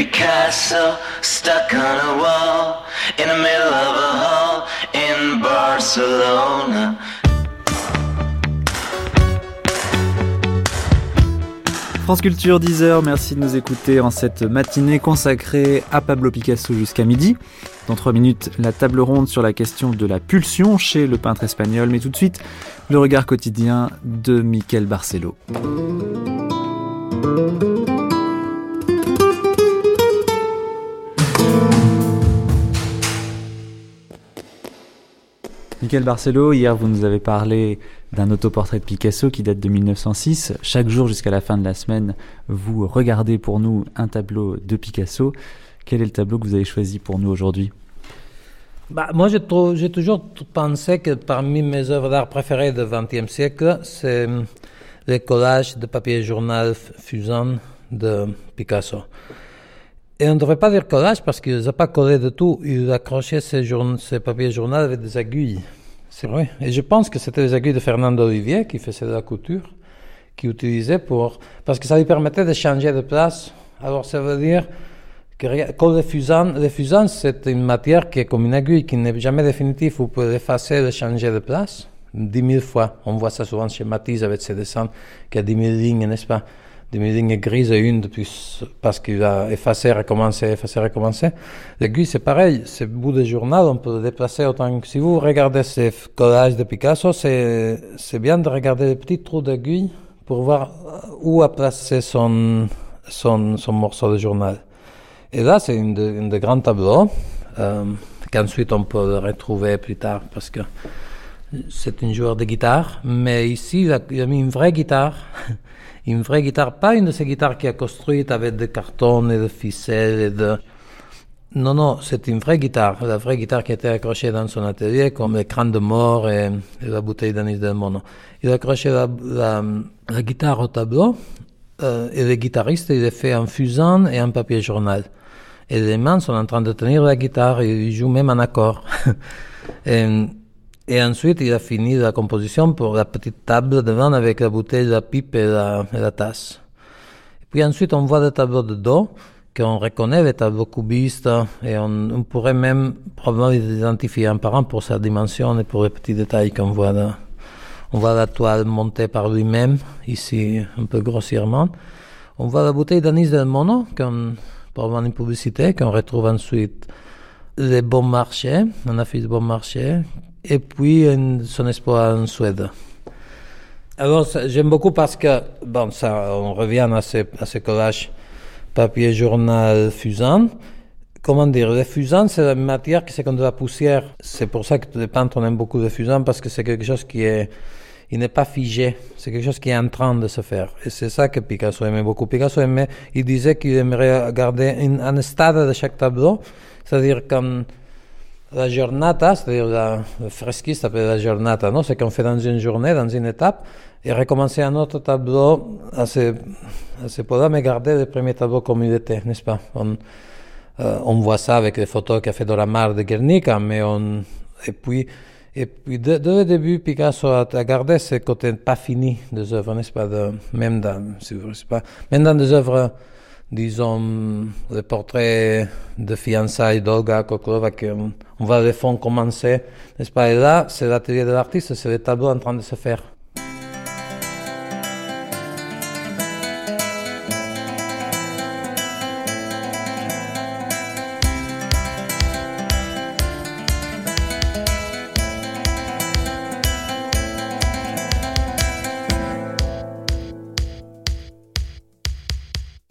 Picasso stuck on a wall in the middle of a hall in Barcelona. France Culture 10h, merci de nous écouter en cette matinée consacrée à Pablo Picasso jusqu'à midi. Dans 3 minutes, la table ronde sur la question de la pulsion chez le peintre espagnol, mais tout de suite, le regard quotidien de Miquel Barcelo. Michael Barcelo, hier vous nous avez parlé d'un autoportrait de Picasso qui date de 1906. Chaque jour jusqu'à la fin de la semaine, vous regardez pour nous un tableau de Picasso. Quel est le tableau que vous avez choisi pour nous aujourd'hui? Bah, Moi, j'ai toujours pensé que parmi mes œuvres d'art préférées du XXe siècle, c'est le collage de papier journal Fusan de Picasso. Et on ne devrait pas dire collage parce qu'il n'a pas collé de tout. Il accrochait ses, papiers journal avec des aiguilles. C'est vrai. Et je pense que c'était les aiguilles de Fernando Olivier qui faisait de la couture, qui utilisait pour. Parce que ça lui permettait de changer de place. Alors ça veut dire que le fusain, le fusain c'est une matière qui est comme une aiguille, qui n'est jamais définitive. Vous pouvez l'effacer, le changer de place dix mille fois. On voit ça souvent chez Matisse avec ses dessins, qui a dix mille lignes, n'est-ce pas? Lignes grises et une depuis, parce qu'il a effacé, recommencé, effacé, recommencé. L'aiguille, c'est pareil. C'est bout de journal, on peut le déplacer autant que si vous regardez ces collages de Picasso, c'est, bien de regarder les petits trous d'aiguille pour voir où a placé son, son, son morceau de journal. Et là, c'est une de, de grands tableaux, euh, qu'ensuite on peut retrouver plus tard parce que c'est un joueur de guitare, mais ici, il a, mis une vraie guitare. une vraie guitare, pas une de ces guitares qui a construite avec des cartons et des ficelles et de... Non, non, c'est une vraie guitare, la vraie guitare qui était accrochée dans son atelier, comme les crânes de mort et, la bouteille d'anis de mono. Il a accroché la, la, guitare au tableau, euh, et le guitariste, il est fait en fusain et en papier journal. Et les mains sont en train de tenir la guitare, et il joue même en accord. et ensuite, il a fini la composition pour la petite table devant avec la bouteille, la pipe et la, tasse. Et puis ensuite, on voit le tableau de dos, qu'on reconnaît, les tableaux cubistes, et on, pourrait même probablement les identifier un par un pour sa dimension et pour les petits détails qu'on voit là. On voit la toile montée par lui-même, ici un peu grossièrement. On voit la bouteille d'anis del mono, qu'on, probablement une publicité, qu'on retrouve ensuite les bons marchés, un affiche bon marché, et puis son espoir en Suède. Alors j'aime beaucoup parce que, bon, ça, on revient à ces, à collages papier, journal, fusain. Comment dire, le fusain, c'est la matière qui c'est comme de la poussière. C'est pour ça que les peintres, on aime beaucoup le fusain parce que c'est quelque chose qui est, il n'est pas figé. C'est quelque chose qui est en train de se faire. Et c'est ça que Picasso aimait beaucoup. Picasso aimait, il disait qu'il aimerait garder un stade de chaque tableau. C'est-à-dire comme, la giornata, c'est-à-dire le fresquiste s'appelle la giornata, non c'est qu'on fait dans une journée, dans une étape, et recommencer un autre tableau à ce, point-là, mais garder le premier tableau comme il était, n'est-ce pas? On, euh, voit ça avec les photos qu'a fait Doramar de Guernica, mais on... Et puis, et puis dès, le début, Picasso a, gardé ce côté pas fini des œuvres, n'est-ce pas? De, Même dans, si vous, pas, même dans des œuvres disons, le portrait de fiançailles d'Olga Koklova, qu'on on va le fond commencer, n'est-ce pas? Et là, c'est l'atelier de l'artiste, c'est le tableau en train de se faire.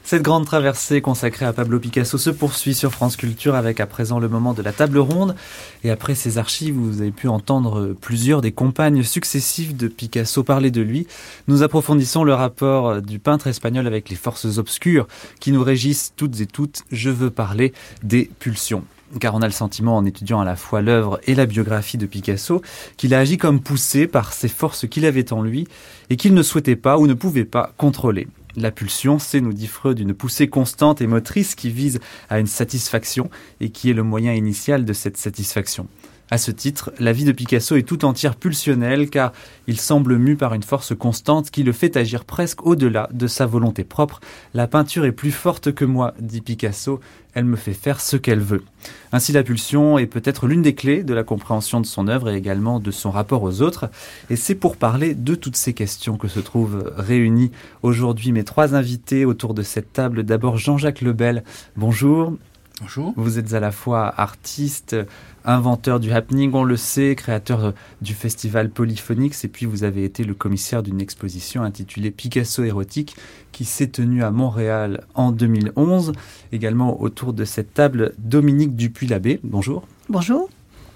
Cette grande traversée consacrée à Pablo Picasso se poursuit sur France Culture avec à présent le moment de la table ronde. Et après ces archives, vous avez pu entendre plusieurs des compagnes successives de Picasso parler de lui. Nous approfondissons le rapport du peintre espagnol avec les forces obscures qui nous régissent toutes et toutes. Je veux parler des pulsions car on a le sentiment en étudiant à la fois l'œuvre et la biographie de Picasso qu'il a agi comme poussé par ces forces qu'il avait en lui et qu'il ne souhaitait pas ou ne pouvait pas contrôler. La pulsion, c'est, nous dit Freud, une poussée constante et motrice qui vise à une satisfaction et qui est le moyen initial de cette satisfaction. À ce titre, la vie de Picasso est tout entière pulsionnelle car il semble mu par une force constante qui le fait agir presque au-delà de sa volonté propre. La peinture est plus forte que moi, dit Picasso, elle me fait faire ce qu'elle veut. Ainsi la pulsion est peut-être l'une des clés de la compréhension de son œuvre et également de son rapport aux autres. Et c'est pour parler de toutes ces questions que se trouvent réunis aujourd'hui mes trois invités autour de cette table. D'abord Jean-Jacques Lebel. Bonjour. Bonjour. Vous êtes à la fois artiste, inventeur du happening, on le sait, créateur du festival Polyphonix, et puis vous avez été le commissaire d'une exposition intitulée Picasso érotique qui s'est tenue à Montréal en 2011. Également autour de cette table, Dominique Dupuis-Labbé. Bonjour. Bonjour.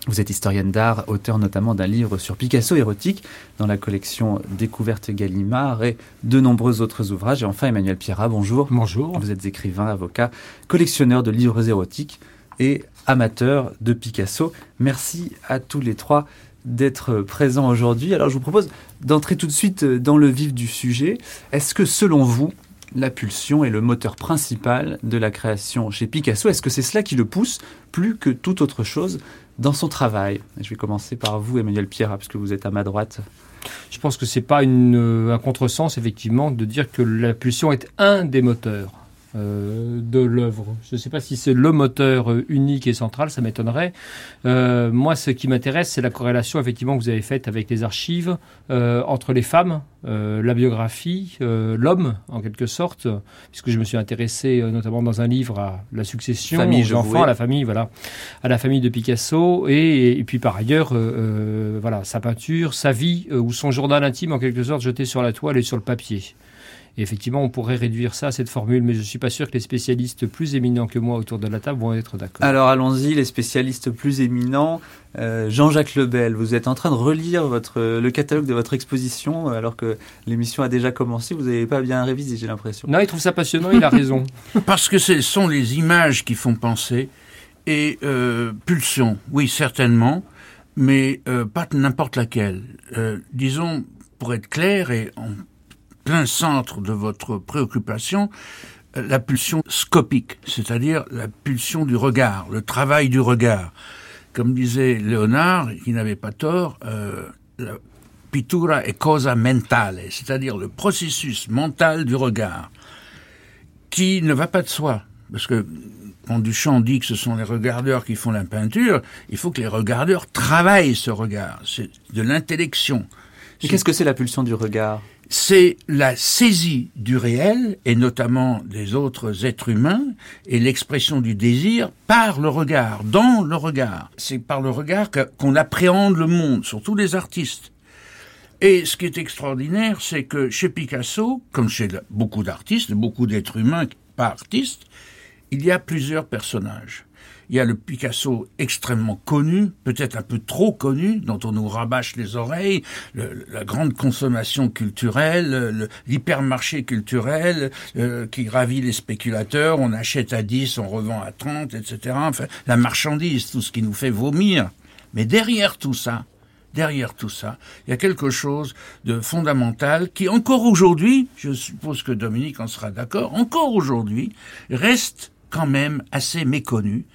Vous êtes historienne d'art, auteur notamment d'un livre sur Picasso érotique dans la collection Découverte Gallimard et de nombreux autres ouvrages. Et enfin, Emmanuel Pierrat, bonjour. Bonjour. Vous êtes écrivain, avocat, collectionneur de livres érotiques et amateur de Picasso. Merci à tous les trois d'être présents aujourd'hui. Alors je vous propose d'entrer tout de suite dans le vif du sujet. Est-ce que selon vous, la pulsion est le moteur principal de la création chez Picasso? Est-ce que c'est cela qui le pousse plus que toute autre chose dans son travail? Je vais commencer par vous, Emmanuel Pierre, puisque vous êtes à ma droite. Je pense que c'est pas une, un contresens, effectivement, de dire que la pulsion est un des moteurs. Euh, de l'œuvre. Je ne sais pas si c'est le moteur euh, unique et central, ça m'étonnerait. Euh, moi, ce qui m'intéresse, c'est la corrélation effectivement que vous avez faite avec les archives entre les femmes, la biographie, l'homme, en quelque sorte, puisque je me suis intéressé notamment dans un livre à la succession famille, aux enfants, à la famille, voilà, à la famille de Picasso, et, et puis par ailleurs, voilà, sa peinture, sa vie ou son journal intime, en quelque sorte, jeté sur la toile et sur le papier. Et effectivement, on pourrait réduire ça à cette formule, mais je ne suis pas sûr que les spécialistes plus éminents que moi autour de la table vont être d'accord. Alors allons-y, les spécialistes plus éminents. Euh, Jean-Jacques Lebel, vous êtes en train de relire votre, le catalogue de votre exposition alors que l'émission a déjà commencé. Vous n'avez pas bien révisé, j'ai l'impression. Non, il trouve ça passionnant, il a raison. Parce que ce sont les images qui font penser et euh, pulsion, oui, certainement, mais euh, pas n'importe laquelle. Euh, disons, pour être clair et en plein centre de votre préoccupation la pulsion scopique, c'est-à-dire la pulsion du regard, le travail du regard. Comme disait Léonard, qui n'avait pas tort, euh, la pittura est cosa mentale, c'est-à-dire le processus mental du regard, qui ne va pas de soi, parce que quand Duchamp dit que ce sont les regardeurs qui font la peinture, il faut que les regardeurs travaillent ce regard, c'est de l'intellection. Et qu'est-ce que c'est la pulsion du regard? C'est la saisie du réel, et notamment des autres êtres humains, et l'expression du désir par le regard, dans le regard. C'est par le regard qu'on appréhende le monde, surtout les artistes. Et ce qui est extraordinaire, c'est que chez Picasso, comme chez beaucoup d'artistes, beaucoup d'êtres humains pas artistes, il y a plusieurs personnages. Il y a le Picasso extrêmement connu, peut-être un peu trop connu, dont on nous rabâche les oreilles, la grande consommation culturelle, l'hypermarché culturel euh, qui ravit les spéculateurs, on achète à 10, on revend à 30, etc. Enfin, la marchandise, tout ce qui nous fait vomir. Mais derrière tout ça, derrière tout ça, il y a quelque chose de fondamental qui, encore aujourd'hui, je suppose que Dominique en sera d'accord, encore aujourd'hui, reste quand même assez méconnu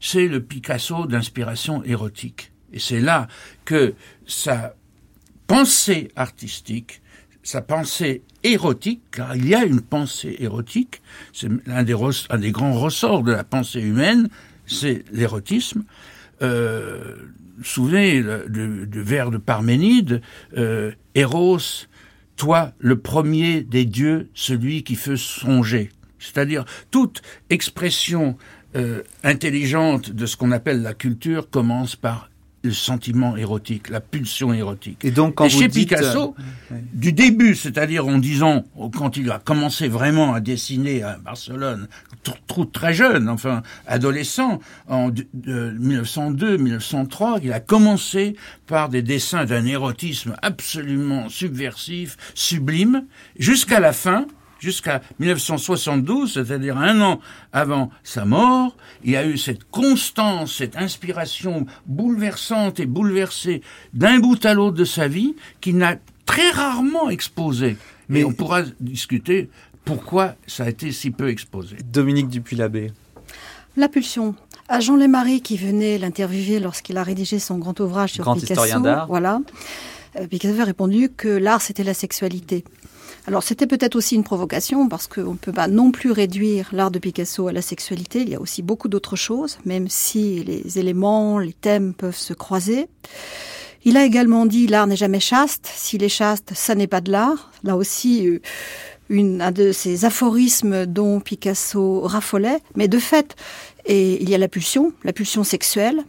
c'est le Picasso d'inspiration érotique. Et c'est là que sa pensée artistique, sa pensée érotique, car il y a une pensée érotique, c'est un des, grands ressorts de la pensée humaine, c'est l'érotisme. Euh, souvenez du vers de Parménide, euh, Eros, toi le premier des dieux, celui qui fait songer. C'est-à-dire toute expression euh, intelligente de ce qu'on appelle la culture commence par le sentiment érotique, la pulsion érotique. Et donc, quand chez Picasso, euh, du début, c'est-à-dire en disant, quand il a commencé vraiment à dessiner à Barcelone, très jeune, enfin adolescent, en 1902-1903, il a commencé par des dessins d'un érotisme absolument subversif, sublime, jusqu'à la fin, jusqu'à 1972, c'est-à-dire un an avant sa mort, il y a eu cette constance, cette inspiration bouleversante et bouleversée d'un bout à l'autre de sa vie qu'il n'a très rarement exposé. Mais on pourra discuter pourquoi ça a été si peu exposé. Dominique Dupuis-Labbé. La pulsion. À Jean Lémarie qui venait l'interviewer lorsqu'il a rédigé son grand ouvrage sur Grand Picasso. historien d'art. Voilà. Euh, Picasso a répondu que l'art c'était la sexualité. Alors c'était peut-être aussi une provocation parce qu'on ne peut pas non plus réduire l'art de Picasso à la sexualité. Il y a aussi beaucoup d'autres choses, même si les éléments, les thèmes peuvent se croiser. Il a également dit l'art n'est jamais chaste. S'il est chaste, ça n'est pas de l'art. Là aussi, euh, un de ces aphorismes dont Picasso raffolait. Mais de fait, il y a la pulsion, la pulsion sexuelle.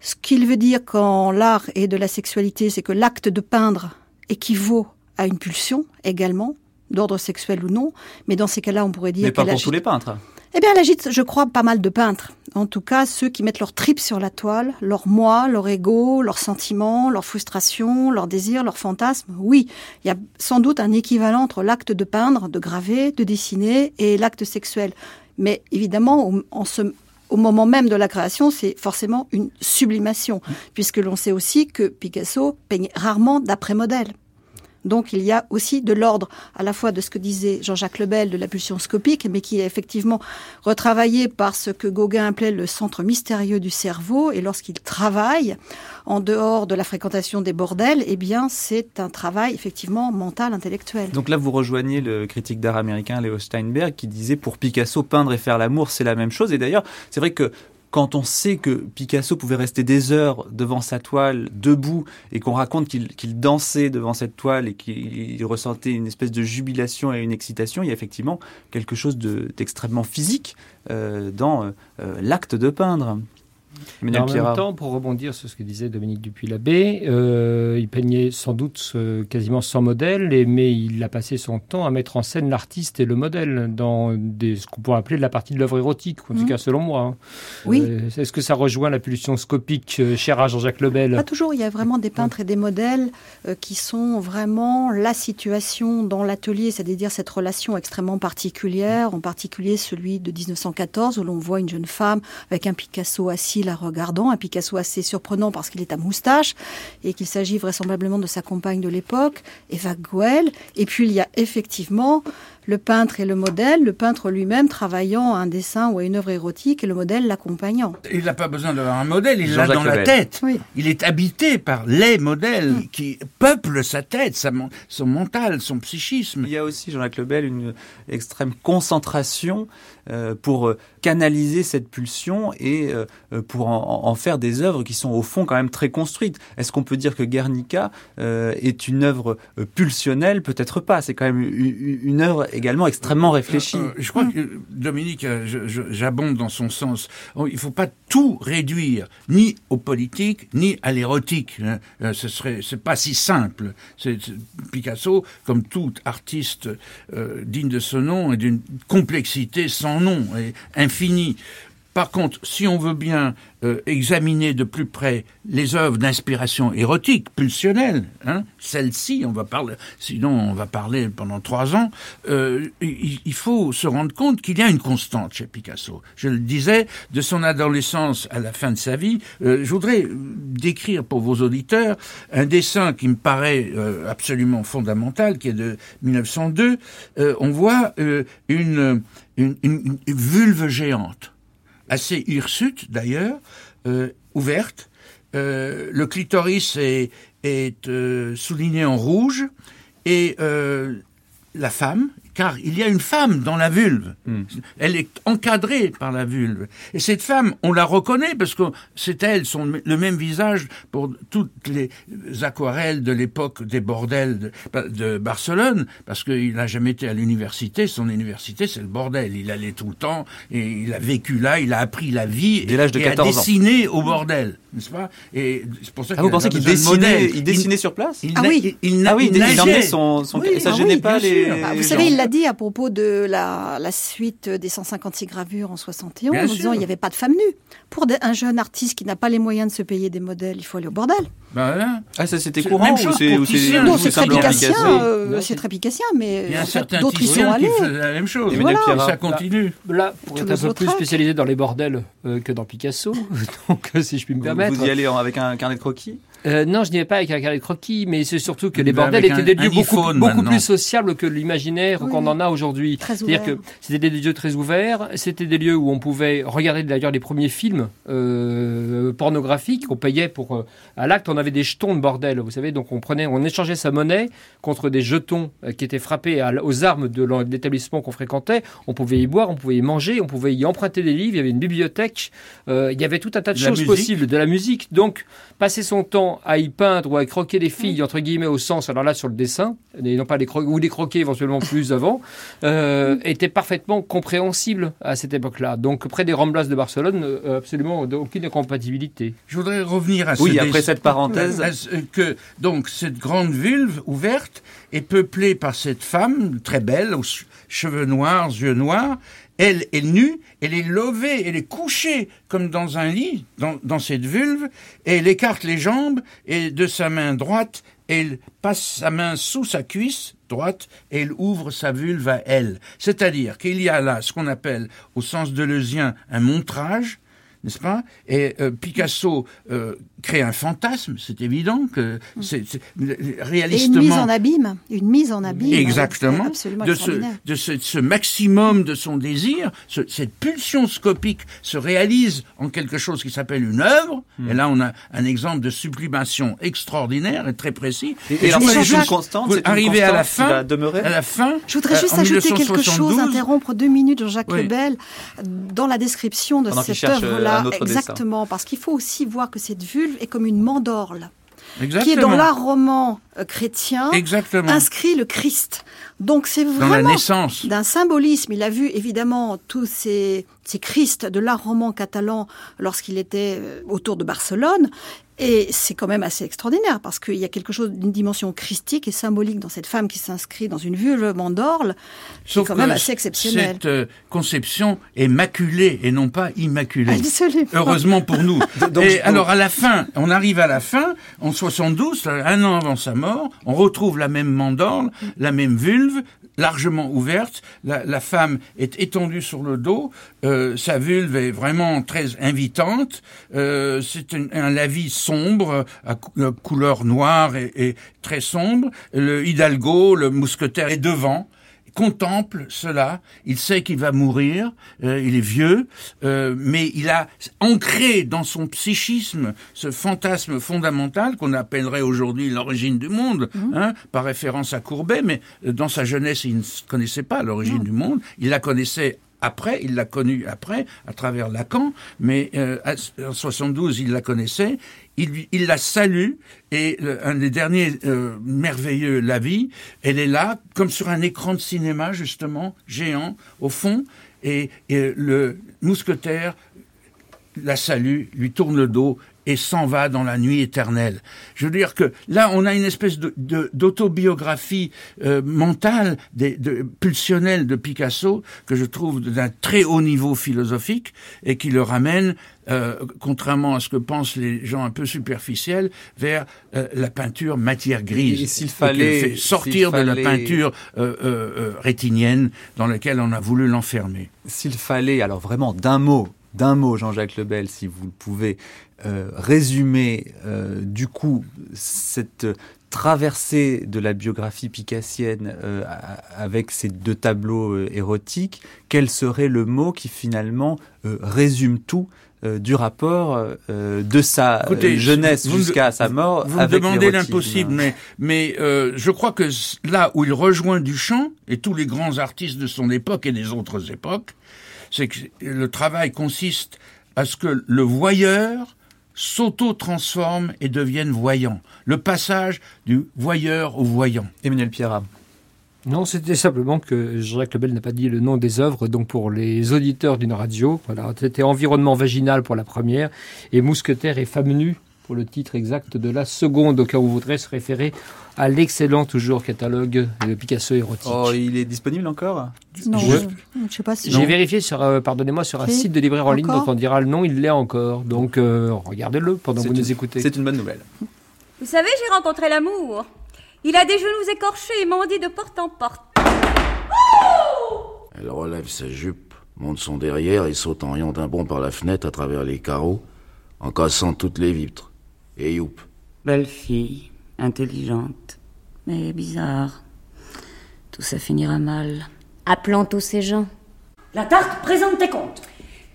Ce qu'il veut dire quand l'art est de la sexualité, c'est que l'acte de peindre équivaut à une pulsion également, d'ordre sexuel ou non. Mais dans ces cas-là, on pourrait dire Mais pas pour agite- tous les peintres. eh bien, elle agite, je crois, pas mal de peintres. En tout cas, ceux qui mettent leur tripes sur la toile, leur moi, leur ego, leurs sentiments, leurs frustrations, leurs désirs, leurs fantasmes. Oui, il y a sans doute un équivalent entre l'acte de peindre, de graver, de dessiner et l'acte sexuel. Mais évidemment, au, en ce- au moment même de la création, c'est forcément une sublimation, puisque l'on sait aussi que Picasso peignait rarement d'après modèle. Donc il y a aussi de l'ordre à la fois de ce que disait Jean-Jacques Lebel de la pulsion scopique, mais qui est effectivement retravaillé par ce que Gauguin appelait le centre mystérieux du cerveau. Et lorsqu'il travaille en dehors de la fréquentation des bordels, eh bien c'est un travail effectivement mental, intellectuel. Donc là, vous rejoignez le critique d'art américain Léo Steinberg qui disait pour Picasso, peindre et faire l'amour, c'est la même chose. Et d'ailleurs, c'est vrai que quand on sait que Picasso pouvait rester des heures devant sa toile, debout, et qu'on raconte qu'il dansait devant cette toile et qu'il ressentait une espèce de jubilation et une excitation, il y a effectivement quelque chose de- d'extrêmement physique euh, dans euh, l'acte de peindre. En même Pierrat. temps, pour rebondir sur ce que disait Dominique Dupuis-Labbé, euh, il peignait sans doute euh, quasiment sans modèle, et- mais il a passé son temps à mettre en scène l'artiste et le modèle dans des, ce qu'on pourrait appeler de la partie de l'œuvre érotique, en tout Mhm. cas selon moi. hein. Oui. Euh, Est-ce que ça rejoint la pulsion scopique euh, chère à Jean-Jacques Lebel? Pas toujours, il y a vraiment des peintres et des modèles euh, qui sont vraiment la situation dans l'atelier, c'est-à-dire cette relation extrêmement particulière, en particulier celui de 1914 où l'on voit une jeune femme avec un Picasso assis la regardant, un Picasso assez surprenant parce qu'il est à moustache et qu'il s'agit vraisemblablement de sa compagne de l'époque, Eva Goel. Et puis il y a effectivement le peintre et le modèle, le peintre lui-même travaillant à un dessin ou à une œuvre érotique et le modèle l'accompagnant. Il n'a pas besoin d'avoir un modèle, il l'a dans la tête. Oui. Il est habité par les modèles qui peuplent sa tête, sa son mental, son psychisme. Il y a aussi, Jean-Jacques Lebel, une extrême concentration pour euh, canaliser cette pulsion et euh, euh, pour en, faire des œuvres qui sont au fond quand même très construites. Est-ce qu'on peut dire que Guernica euh, est une œuvre euh, pulsionnelle? Peut-être pas. C'est quand même une, œuvre également extrêmement réfléchie. Euh, je crois que Dominique, euh, j'abonde dans son sens. Oh, Il ne faut pas tout réduire, ni au politique, ni à l'érotique. hein. Euh, Ce serait, c'est pas si simple. Picasso, comme tout artiste euh, digne de ce nom, est d'une complexité sans nom et infinie. Par contre, si on veut bien euh, examiner de plus près les œuvres d'inspiration érotique, pulsionnelle, hein, celles-ci, on va parler, sinon on va parler pendant trois ans, euh, il, faut se rendre compte qu'il y a une constante chez Picasso. Je le disais, de son adolescence à la fin de sa vie, euh, je voudrais décrire pour vos auditeurs un dessin qui me paraît absolument fondamental, qui est de 1902. Euh, on voit une, une, vulve géante assez hirsute d'ailleurs, euh, ouverte. Euh, le clitoris est, euh, souligné en rouge et la femme, car il y a une femme dans la vulve. Hmm. Elle est encadrée par la vulve. Et cette femme, on la reconnaît parce que c'est elle, son, le même visage pour toutes les aquarelles de l'époque des bordels de, de Barcelone, parce qu'il n'a jamais été à l'université. Son université, c'est le bordel. Il allait tout le temps et il a vécu là, il a appris la vie Dès l'âge de et 14 ans. a dessiné au bordel, n'est-ce pas? Et c'est pour ça Ah, vous pensez qu'il dessinait, il dessinait sur place? Il Ah na- oui. il, il na- Ah oui, il il, il nageait. emmenait son, son Oui, ça ah gênait oui, pas les. sûr. Bah, vous savez, il l'a dit à propos de la, la suite des 156 gravures en 71, Bien en sûr. disant il n'y avait pas de femmes nues. Pour un jeune artiste qui n'a pas les moyens de se payer des modèles, il faut aller au bordel. Ben voilà. Ah, ça c'était courant même ou chose c'est ou non, c'est très picassien, euh, c'est très picassien, mais certain d'autres y sont allés. la même chose. Et Pierrat. ça continue. Là, pour être un peu plus spécialisé dans les bordels euh, que dans Picasso, donc euh, si je puis me permettre. vous y allez avec un carnet de croquis? Euh, non, je n'y vais pas avec un carnet de croquis, mais c'est surtout que les bordels étaient des lieux beaucoup, beaucoup maintenant. plus sociables que l'imaginaire Oui, qu'on en a aujourd'hui. Très C'est-à-dire que c'était des lieux très ouverts, c'était des lieux où on pouvait regarder d'ailleurs les premiers films euh, pornographiques qu'on payait pour euh, à l'acte on avait des jetons de bordel, vous savez, donc on prenait, on échangeait sa monnaie contre des jetons euh, qui étaient frappés à aux armes de l'établissement qu'on fréquentait. On pouvait y boire, on pouvait y manger, on pouvait y emprunter des livres, il y avait une bibliothèque, euh, il y avait tout un tas de choses possibles, de la musique. Donc passer son temps à y peindre ou à croquer des filles entre guillemets au sens, alors là sur le dessin, et non pas les cro- ou les croquer éventuellement plus avant, euh, était parfaitement compréhensible à cette époque-là. Donc près des Ramblas de Barcelone, euh, absolument aucune incompatibilité. Je voudrais revenir à ce Oui, après cette parenthèse. ce- que donc cette grande vulve ouverte est peuplée par cette femme très belle, aux che- cheveux noirs, yeux noirs. Elle est nue, elle est levée, elle est couchée comme dans un lit, dans, dans cette vulve, et elle écarte les jambes, et de sa main droite, elle passe sa main sous sa cuisse droite, et elle ouvre sa vulve à elle. C'est-à-dire qu'il y a là ce qu'on appelle, au sens deleuzien, un montrage, n'est-ce pas? Et euh, Picasso euh, crée un fantasme, c'est évident que c'est c'est- Et une mise réalistement en abîme, une mise en abîme. Exactement. Absolument De ce, extraordinaire. de ce, ce maximum de son désir, ce- cette pulsion scopique se réalise en quelque chose qui s'appelle une œuvre. Hmm. Et là, on a un exemple de sublimation extraordinaire et très précis. Et, Et et alors, c'est juste- constante, arrivez à la fin, va demeurer à la fin. Je voudrais euh, juste ajouter quelque 1972, chose, interrompre deux minutes Jean-Jacques Oui. Lebel dans la description de Pendant cette cherche, œuvre-là. un autre dessin. Exactement, parce qu'il faut aussi voir que cette vulve est comme une mandorle, Exactement. qui est dans l'art roman euh, chrétien, Exactement. inscrit le Christ. Donc c'est vraiment d'un symbolisme. Il a vu évidemment tous ces, ces Christ de l'art roman catalan lorsqu'il était euh, autour de Barcelone. Et c'est quand même assez extraordinaire parce qu'il y a quelque chose d'une dimension christique et symbolique dans cette femme qui s'inscrit dans une vulve mandorle, qui est quand même assez exceptionnelle. Cette euh, conception est maculée et non pas immaculée. Absolument. Heureusement pour nous. Donc, et alors à la fin, on arrive à la fin, en 72, un an avant sa mort, on retrouve la même mandorle, la même vulve, largement ouverte. La, la femme est étendue sur le dos. euh, sa vulve est vraiment très invitante. Euh, C'est un, un lavis sombre, à cou- à couleur noire et, et très sombre. Le Hidalgo, le mousquetaire, est devant contemple cela, il sait qu'il va mourir, euh, il est vieux, euh, mais il a ancré dans son psychisme ce fantasme fondamental qu'on appellerait aujourd'hui l'origine du monde, hein, par référence à Courbet, mais euh, dans sa jeunesse, il ne connaissait pas l'origine du monde, il la connaissait après, il l'a connue après, à travers Lacan, mais euh, en 72, il la connaissait, il, la salue, et le- un des derniers euh, merveilleux, La vie, elle est là, comme sur un écran de cinéma, justement, géant, au fond, et le mousquetaire la salue, lui tourne le dos et s'en va dans la nuit éternelle. Je veux dire que là, on a une espèce de- de- d'autobiographie euh, mentale, des- de, pulsionnelle de Picasso, que je trouve d'un très haut niveau philosophique et qui le ramène, euh, contrairement à ce que pensent les gens un peu superficiels, vers euh, la peinture matière grise. Et s'il fallait- fait sortir de la peinture euh, euh, euh, rétinienne dans laquelle on a voulu l'enfermer. S'il fallait, alors vraiment d'un mot, d'un mot, Jean-Jacques Lebel, si vous le pouvez, euh, résumer euh, du coup cette traversée de la biographie picassienne euh, avec ces deux tableaux euh, érotiques, quel serait le mot qui finalement euh, résume tout euh, du rapport euh, de sa Écoutez, jeunesse me- jusqu'à sa mort Vous me avec demandez l'érotisme. l'impossible, mais, mais euh, je crois que là où il rejoint Duchamp et tous les grands artistes de son époque et des autres époques, c'est que le travail consiste à ce que le voyeur s'auto-transforme et devienne voyant. Le passage du voyeur au voyant. Emmanuel Pierrat. Non, c'était simplement que Jacques Lebel n'a pas dit le nom des œuvres, donc pour les auditeurs d'une radio, voilà, c'était Environnement vaginal pour la première, et Mousquetaire et Femme nue pour le titre exact de la seconde, au cas où vous voudrez se référer à l'excellent toujours catalogue de Picasso érotique. Oh, il est disponible encore? Non, Je- ne sais pas si. J'ai vérifié sur, euh, pardonnez-moi, sur un Si. site de libraire en ligne dont Encore on dira le nom, il l'est encore. Donc euh, regardez-le pendant que vous une- nous écoutez. C'est une bonne nouvelle. Vous savez, j'ai rencontré l'amour. Il a des genoux écorchés et mendie de porte en porte. Elle relève sa jupe, monte son derrière et saute en riant d'un bond par la fenêtre à travers les carreaux, en cassant toutes les vitres. Et youp, Belle fille, intelligente, mais bizarre. Tout ça finira mal. Appelons tous ces gens. La tarte présente tes comptes.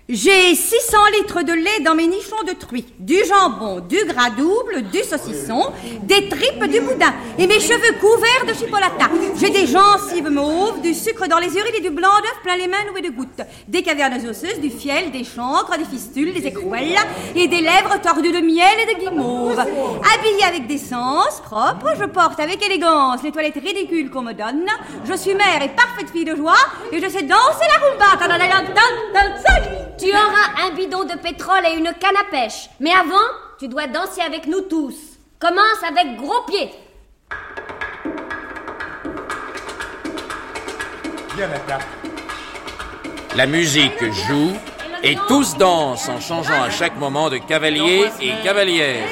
J'ai 600 litres de lait dans mes nichons de truie, du jambon, du gras double, du saucisson, des tripes, du boudin et mes cheveux couverts de chipolata. J'ai des gencives mauves, du sucre dans les urines et du blanc d'œuf plein les mains nouées de gouttes, des cavernes osseuses, du fiel, des chancres, des fistules, des écrouelles et des lèvres tordues de miel et de guimauve. Habillée avec décence, propre, je porte avec élégance les toilettes ridicules qu'on me donne. Je suis mère et parfaite fille de joie et je sais danser la rumba. Tu auras un bidon de pétrole et une canne à pêche. Mais avant, tu dois danser avec nous tous. Commence avec gros pied. Viens, Nata. La musique joue et tous dansent en changeant à chaque moment de cavalier et cavalière.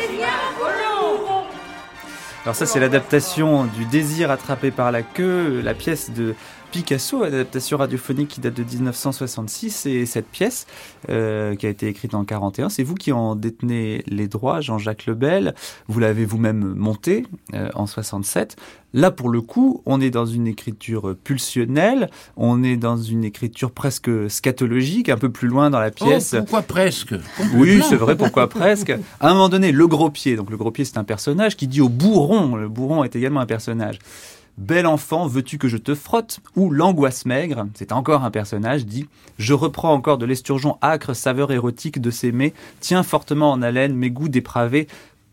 Alors ça c'est l'adaptation du désir attrapé par la queue, la pièce de Picasso, adaptation radiophonique qui date de 1966. Et cette pièce, euh, qui a été écrite en 41, c'est vous qui en détenez les droits, Jean-Jacques Lebel. Vous l'avez vous-même montée euh, en 67. Là, pour le coup, on est dans une écriture pulsionnelle, on est dans une écriture presque scatologique, un peu plus loin dans la pièce. Oh, pourquoi presque? Oui, c'est vrai, pourquoi presque? À un moment donné, le gros pied, donc le gros pied c'est un personnage qui dit au bourron, le bourron est également un personnage. Bel enfant, veux-tu que je te frotte Ou l'angoisse maigre, c'est encore un personnage, dit Je reprends encore de l'esturgeon âcre, saveur érotique de ces mets, tiens fortement en haleine mes goûts dépravés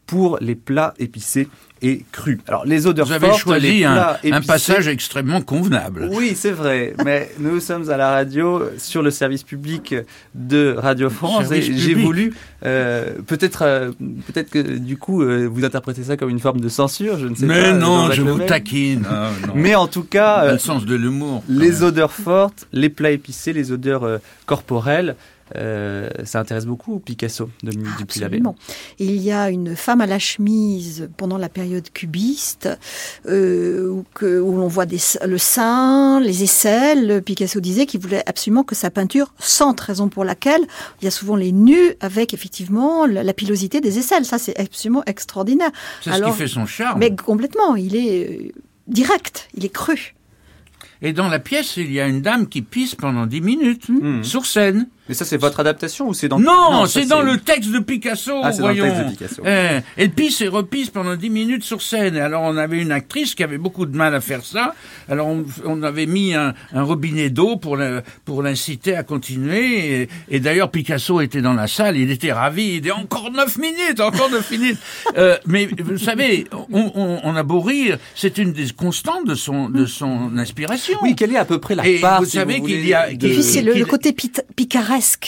pour les plats épicés et crus. Alors les odeurs Vous avez fortes, choisi les un, plats un épicés- passage extrêmement convenable. oui, c'est vrai, mais nous sommes à la radio sur le service public de Radio France et j'ai voulu euh, peut-être euh, peut-être que du coup euh, vous interprétez ça comme une forme de censure, je ne sais pas. Mais non, je vous taquine. Ah, non. Mais en tout cas, euh, le sens de l'humour. les même. odeurs fortes, les plats épicés, les odeurs euh, corporelles, euh, ça intéresse beaucoup Picasso, Dominique Dupuy-Labbé. Absolument. Il y a une femme à la chemise pendant la période cubiste euh, où, que- où l'on voit des, le sein, les aisselles. Picasso disait qu'il voulait absolument que sa peinture sente, raison pour laquelle il y a souvent les nus avec effectivement la, la pilosité des aisselles. Ça, c'est absolument extraordinaire. C'est ce qui fait son charme. Mais complètement, il est euh, direct, il est cru. Et dans la pièce, il y a une dame qui pisse pendant 10 minutes, sur scène. Mais ça, c'est votre adaptation ou c'est dans Non, ça, c'est dans le texte de Picasso, Ah, c'est dans le texte de Picasso. Eh, elle pisse et repisse pendant 10 minutes sur scène. Et alors, on avait une actrice qui avait beaucoup de mal à faire ça. Alors, on, on avait mis un, un robinet d'eau pour la- pour l'inciter à continuer. Et, et d'ailleurs, Picasso était dans la salle, il était ravi. Il dit encore 9 minutes, encore 9 minutes. Euh, mais vous savez, on, on, on a beau rire, c'est une des constantes de son, de son inspiration. Oui, quelle est à peu près la Et part vous si savez qu'il y a- de- Et puis c'est le, le côté pit-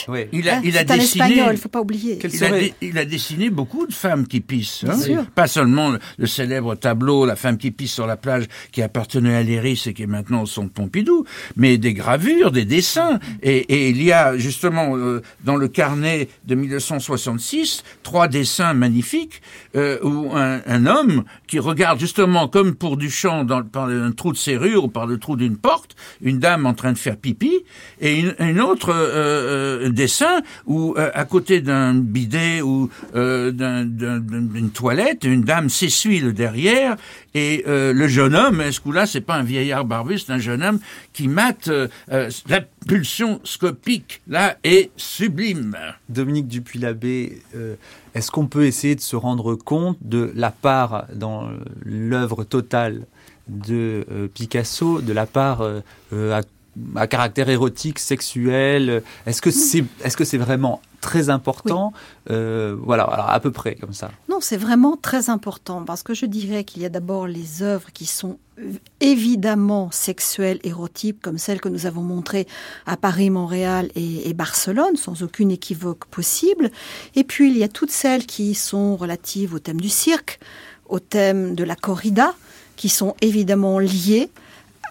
Oui. Il a, Hein, il a c'est un dessiné. espagnol, il faut pas oublier. Quel Il a, il a dessiné beaucoup de femmes qui pissent. hein. Bien sûr. Pas seulement le, le célèbre tableau La femme qui pisse sur la plage qui appartenait à Léris et qui est maintenant au centre Pompidou, mais des gravures, des dessins. Et, et il y a justement euh, dans le carnet de 1966 trois dessins magnifiques euh, où un, un homme qui regarde justement comme pour Duchamp dans, le- par un trou de serrure ou par le trou d'une porte, une dame en train de faire pipi, et une, une autre euh, euh, dessin où euh, à côté d'un bidet ou euh, d'un- d'un- d'un- d'une toilette, une dame s'essuie le derrière et le jeune homme, ce coup-là, c'est pas un vieillard barbu, c'est un jeune homme qui mate la pulsion scopique là est sublime. Dominique Dupuy-Labbé, euh, est-ce qu'on peut essayer de se rendre compte de la part dans l'œuvre totale de Picasso, de la part à, à caractère érotique, sexuel Est-ce que c'est est-ce que c'est vraiment très important Euh, Voilà, alors à peu près comme ça. Non, c'est vraiment très important parce que je dirais qu'il y a d'abord les œuvres qui sont évidemment sexuelles, érotiques, comme celles que nous avons montrées à Paris, Montréal et, et Barcelone, sans aucune équivoque possible. Et puis il y a toutes celles qui sont relatives au thème du cirque, au thème de la corrida, qui sont évidemment liées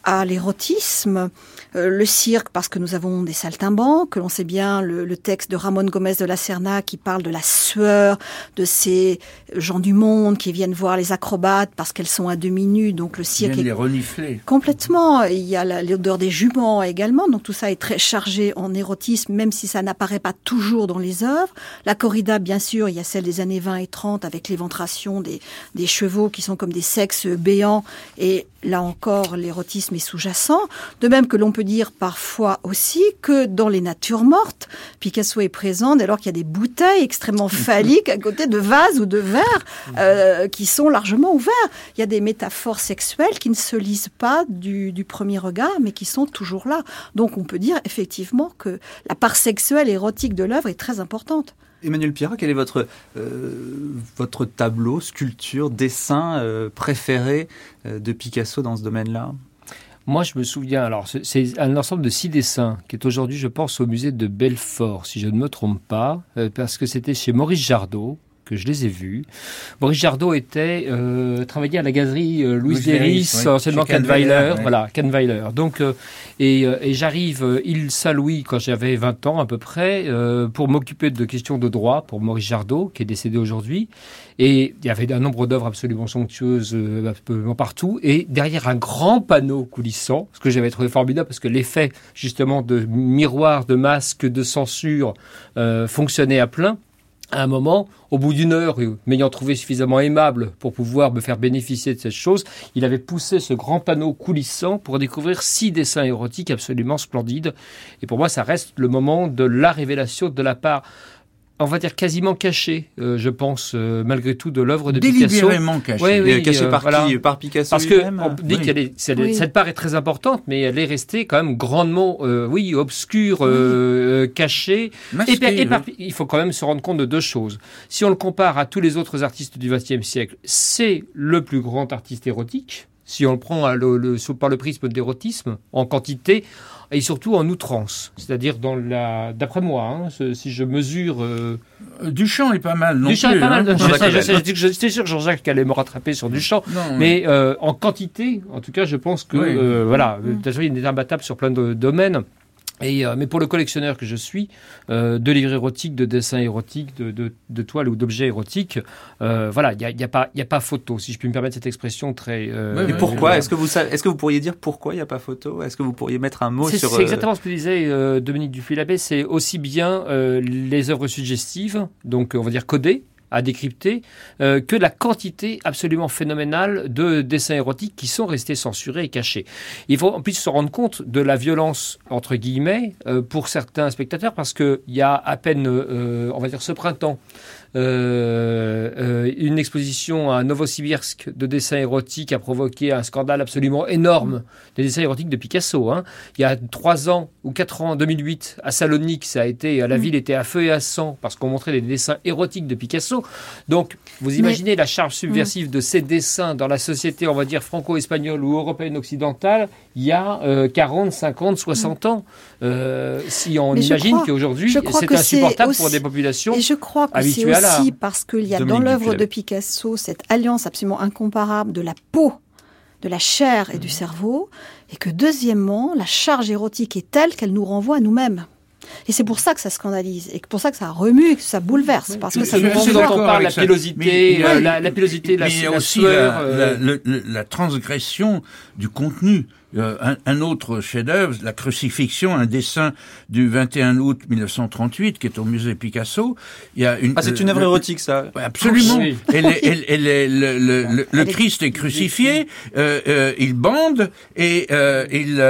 à l'érotisme, euh, le cirque parce que nous avons des saltimbanques, que l'on sait bien le, le, texte de Ramon Gomez de la Serna qui parle de la sueur de ces gens du monde qui viennent voir les acrobates parce qu'elles sont à demi nues, donc le cirque est les renifler. complètement. Il y a l'odeur des juments également, donc tout ça est très chargé en érotisme, même si ça n'apparaît pas toujours dans les œuvres. La corrida, bien sûr, il y a celle des années 20 et 30 avec l'éventration des, des chevaux qui sont comme des sexes béants et là encore l'érotisme est sous-jacent. De même que l'on peut dire parfois aussi que dans les natures mortes, Picasso est présent dès lors qu'il y a des bouteilles extrêmement phalliques à côté de vases ou de verres euh, qui sont largement ouverts. Il y a des métaphores sexuelles qui ne se lisent pas du, du premier regard, mais qui sont toujours là. Donc on peut dire effectivement que la part sexuelle et érotique de l'œuvre est très importante. Emmanuel Pierre, quel est votre, euh, votre tableau, sculpture, dessin euh, préféré euh, de Picasso dans ce domaine-là? Moi, je me souviens, alors c'est un ensemble de six dessins qui est aujourd'hui, je pense, au musée de Belfort, si je ne me trompe pas, parce que c'était chez Maurice Jardot, que je les ai vus. Maurice Jardot était euh, travaillait à la galerie euh, Louise Déris, oui. anciennement Kahnweiler, ouais. voilà. Donc euh, et, euh, et j'arrive île Saint-Louis quand j'avais 20 ans à peu près pour m'occuper de questions de droit pour Maurice Jardot qui est décédé aujourd'hui et il y avait un nombre d'œuvres absolument somptueuses absolument partout et derrière un grand panneau coulissant, ce que j'avais trouvé formidable parce que l'effet justement de miroir, de masque, de censure fonctionnait à plein à un moment, au bout d'une heure, m'ayant trouvé suffisamment aimable pour pouvoir me faire bénéficier de cette chose, il avait poussé ce grand panneau coulissant pour découvrir six dessins érotiques absolument splendides. Et pour moi, ça reste le moment de la révélation de la part on va dire quasiment caché, euh, je pense, euh, malgré tout, de l'œuvre de Délibérément Picasso. caché. Oui, oui, caché euh, par voilà. qui? Par Picasso Parce que on dit oui. qu'elle est, est, oui. cette part est très importante, mais elle est restée quand même grandement, euh, oui, obscure, oui. cachée. Masquée, et, et il faut quand même se rendre compte de deux choses. Si on le compare à tous les autres artistes du XXe siècle, c'est le plus grand artiste érotique. Si on le prend à le, le, par le prisme d'érotisme, en quantité, et surtout en outrance, c'est-à-dire dans la, d'après moi, hein, si je mesure. Euh... Duchamp est pas mal. Non Duchamp plus, est pas mal. Hein. Je sais, je sais, j'étais sûr que Jean-Jacques allait me rattraper sur Duchamp, non, mais euh, en quantité, en tout cas, je pense que oui. euh, voilà, mmh. il est imbattable sur plein de domaines. Et, euh, mais pour le collectionneur que je suis, euh, de livres érotiques, de dessins érotiques, de, de, de toiles ou d'objets érotiques, euh, voilà, il n'y a, y a, pas, y a pas photo, si je puis me permettre cette expression très... Euh, mais pourquoi Est-ce que, vous savez, est-ce que vous pourriez dire pourquoi il n'y a pas photo? Est-ce que vous pourriez mettre un mot sur... C'est exactement ce que disait euh, Dominique Dufy-Labbé, c'est aussi bien euh, les œuvres suggestives, donc on va dire codées, à décrypter euh, que la quantité absolument phénoménale de dessins érotiques qui sont restés censurés et cachés. Il faut en plus se rendre compte de la violence entre guillemets euh, pour certains spectateurs parce que il y a à peine, euh, on va dire ce printemps, euh, euh, une exposition à Novosibirsk de dessins érotiques a provoqué un scandale absolument énorme des dessins érotiques de Picasso. Hein. Il y a trois ans ou quatre ans, en 2008, à Salonique, ça a été, la ville était à feu et à sang parce qu'on montrait des dessins érotiques de Picasso. Donc, vous imaginez Mais... la charge subversive mmh. de ces dessins dans la société, on va dire franco-espagnole ou européenne occidentale, il y a euh, 40, 50, 60 mmh. ans. Euh, si on Mais imagine qu'aujourd'hui, c'est insupportable aussi... pour des populations Et je crois que habituées aussi parce qu'il y a dans l'œuvre de Picasso cette alliance absolument incomparable de la peau, de la chair et mmh. du cerveau, et que deuxièmement, la charge érotique est telle qu'elle nous renvoie à nous-mêmes. Et c'est pour ça que ça scandalise, et pour ça que ça remue, et que ça bouleverse, parce que ça nous renvoie. dont on parle, la pilosité, mais, euh, la, la, pilosité, mais la, il y a la aussi sueur, la, euh... la, la, transgression du contenu. Euh, un, un, autre chef-d'œuvre, la crucifixion, un dessin du 21 août 1938 qui est au musée Picasso. Il y a une. Ah, c'est une œuvre érotique, ça. Absolument. Oui. elle est, elle, elle est, le, le, le, le, Christ est crucifié, euh, euh, il bande et euh, il,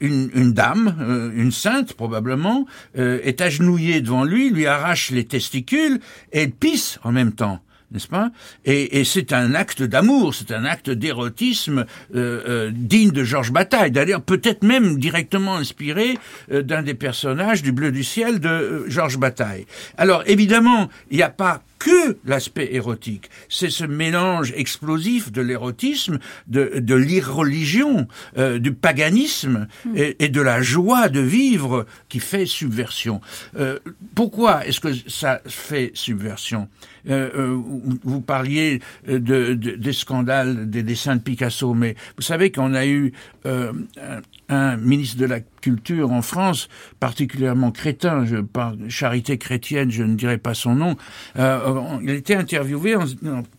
une, une, dame, une sainte probablement, est agenouillée devant lui, lui arrache les testicules et elle pisse en même temps n'est-ce pas? Et, et c'est un acte d'amour, c'est un acte d'érotisme euh, euh, digne de Georges Bataille. D'ailleurs, peut-être même directement inspiré euh, d'un des personnages du Bleu du ciel de Georges Bataille. Alors, évidemment, il n'y a pas que l'aspect érotique. C'est ce mélange explosif de l'érotisme, de, de l'irreligion, euh, du paganisme et, et de la joie de vivre qui fait subversion. Euh, pourquoi est-ce que ça fait subversion? Euh, euh, vous- vous parliez de, de- des scandales des dessins de Picasso, mais vous savez qu'on a eu euh, un, ministre de la culture en France particulièrement crétin, par charité chrétienne, je ne dirai pas son nom. Euh, il était interviewé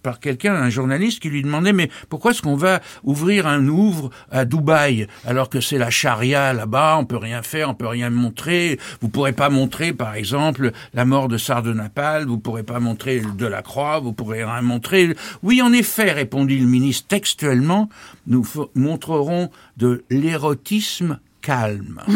par quelqu'un, un journaliste, qui lui demandait mais pourquoi est-ce qu'on va ouvrir un ouvre à Dubaï alors que c'est la charia là-bas, on peut rien faire, on peut rien montrer. Vous pourrez pas montrer, par exemple, la mort de Sardenapal, vous pourrez pas montrer de la croix, vous pourrez rien montrer. Oui, en effet, répondit le ministre textuellement, nous montrerons de l'érotisme calme.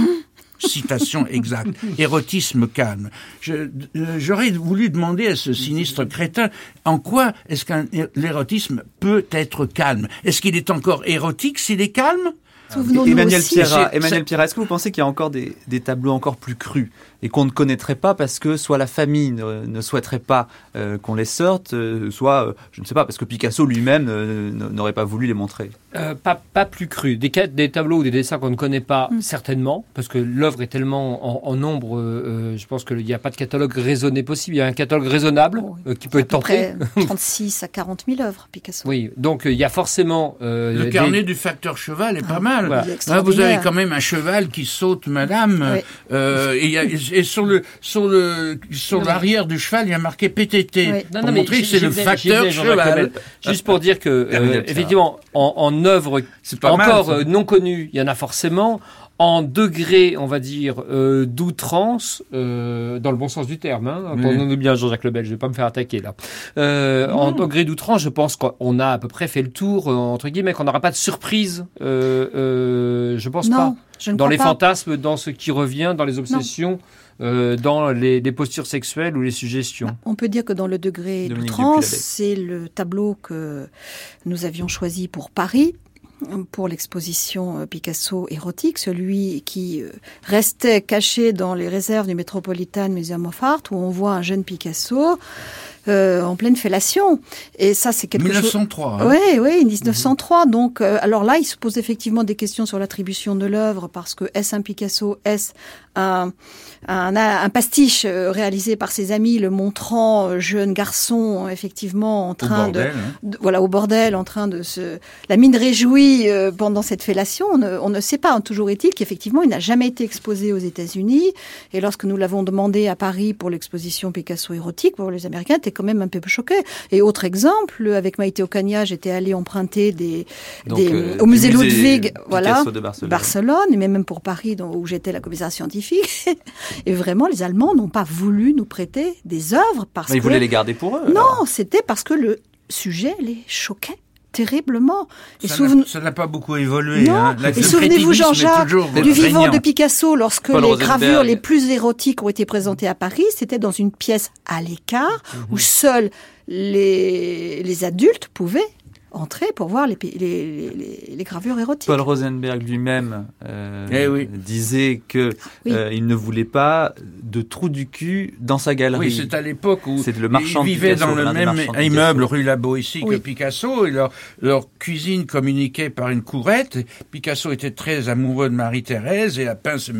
Citation exacte. Érotisme calme. Euh, J'aurais voulu demander à ce sinistre crétin en quoi est-ce qu'un l'érotisme peut être calme? Est-ce qu'il est encore érotique s'il est calme? Souvenons-nous Emmanuel Pierrat, est-ce que vous pensez qu'il y a encore des, des tableaux encore plus crus? Et qu'on ne connaîtrait pas parce que soit la famille ne, ne souhaiterait pas euh, qu'on les sorte, euh, soit, euh, je ne sais pas, parce que Picasso lui-même euh, n'aurait pas voulu les montrer Euh, pas, pas plus cru. Des, tableaux ou des dessins qu'on ne connaît pas, Mm. certainement, parce que l'œuvre est tellement en, en nombre, je pense qu'il n'y a pas de catalogue raisonné possible. Il y a un catalogue raisonnable euh, qui peut à être peu tenté. près 36 à 40 000 œuvres, Picasso. Oui, donc euh, il y a forcément... euh, Le des- carnet du facteur cheval est pas mal. Voilà. Il est Hein, vous avez quand même un cheval qui saute, madame. Oui. Euh, et, il y a- et sur le sur le sur l'arrière du cheval, il y a marqué PTT Oui. pour montrer que c'est le facteur cheval. Juste pour dire que, euh, effectivement, en, en œuvre mal, encore euh, non connue, il y en a forcément. En degré, on va dire, euh, d'outrance, euh, dans le bon sens du terme, hein, Oui. entendons-nous bien Jean-Jacques Lebel, je vais pas me faire attaquer là. Euh, en degré d'outrance, je pense qu'on a à peu près fait le tour, euh, entre guillemets, qu'on n'aura pas de surprise, euh, euh, je pense Non, pas. je ne dans les pas. fantasmes, dans ce qui revient, dans les obsessions, euh, dans les, les postures sexuelles ou les suggestions. On peut dire que dans le degré d'outrance, c'est le tableau que nous avions choisi pour Paris pour l'exposition euh, Picasso érotique, celui qui euh, restait caché dans les réserves du Metropolitan Museum of Art, où on voit un jeune Picasso euh, en pleine fellation. Et ça, c'est quelque chose... 1903. hein. Oui, oui, 1903. Donc, euh, alors là, il se pose effectivement des questions sur l'attribution de l'œuvre parce que est-ce un Picasso, est-ce un, un, un pastiche euh, réalisé par ses amis, le montrant jeune garçon effectivement en train bordel, de, hein. de- voilà au bordel, en train de se la mine réjouie pendant cette fellation. On ne, on ne sait pas. Toujours est-il qu'effectivement, il n'a jamais été exposé aux États-Unis. Et lorsque nous l'avons demandé à Paris pour l'exposition Picasso érotique, pour les Américains quand même un peu choqués. Et autre exemple, avec Maïté Ocaña, j'étais allée emprunter des, Donc, des- euh, au musée musée Ludwig, voilà, de Barcelone. Barcelone, mais même pour Paris, où j'étais la commissaire scientifique. et vraiment, les Allemands n'ont pas voulu nous prêter des œuvres parce Mais ils que voulaient les garder pour eux. non, c'était parce que le sujet les choquait terriblement. Et Ça n'a- pas beaucoup évolué. non. hein. Et souvenez-vous, Jean-Jacques, du vivant de Picasso, lorsque Paul les Rosenberg. gravures les plus érotiques ont été présentées à Paris, c'était dans une pièce à l'écart où seuls les, les adultes pouvaient entrer pour voir les, pi- les, les- les gravures érotiques. Paul Rosenberg lui-même euh, Eh oui. disait que Oui. euh, il ne voulait pas de trou du cul dans sa galerie. Oui, c'est à l'époque où le marchand ils vivaient Picasso, dans le même immeuble rue Labo ici Oui. que Picasso et leur, leur cuisine communiquait par une courette. Picasso était très amoureux de Marie-Thérèse et a peint ce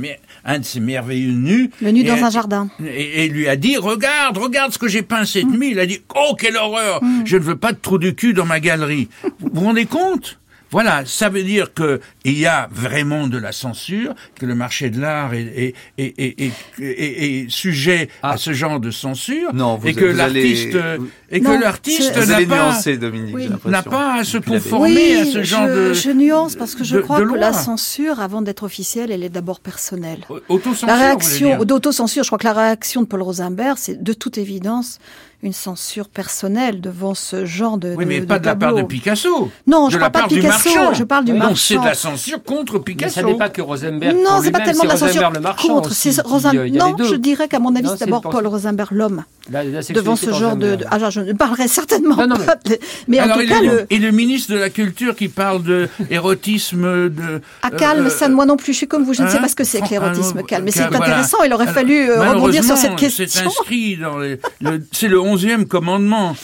un de ses merveilleux nus. Le nu Et dans a- un jardin. Et, et lui a dit, regarde, regarde ce que j'ai peint cette nuit. Il a dit, oh, quelle horreur Je ne veux pas de trou du cul dans ma galerie. Vous vous rendez compte? Voilà, ça veut dire que il y a vraiment de la censure, que le marché de l'art est, est, est, est, est- est- est sujet Ah. à ce genre de censure, Non, vous- et que allez- l'artiste vous- et Non, que l'artiste c'est- Vous n'a pas nuancer, Dominique, Oui. j'ai l'impression. n'a pas à se conformer Oui, à ce genre je, de je nuance parce que je de- crois de que la censure, avant d'être officielle, elle est d'abord personnelle. autocensure. La réaction d'autocensure, je crois que la réaction de Paul Rosenberg, c'est de toute évidence une censure personnelle devant ce genre de Oui, mais de- pas de la part de. Picasso. Non, je de parle pas de Picasso, je parle du Donc marchand. c'est de la censure contre Mais Picasso. ça n'est pas que Rosenberg. Non, c'est pas tellement de la Rosenberg censure contre. aussi, C'est qui, Rosen- euh, il y a Non, je dirais qu'à mon avis, c'est d'abord Paul. Rosenberg l'homme. Devant ce genre de, Rosenberg. ah, je ne parlerai certainement Non, non, pas. de- Mais en tout et, cas, le, et le ministre de la Culture qui parle de érotisme de. à calme, euh, ça, moi non plus, je suis comme vous, je ne sais hein pas ce que c'est que l'érotisme ah, calme. Mais c'est intéressant, il aurait fallu euh, rebondir sur cette question. C'est inscrit dans les. le- C'est le onzième commandement.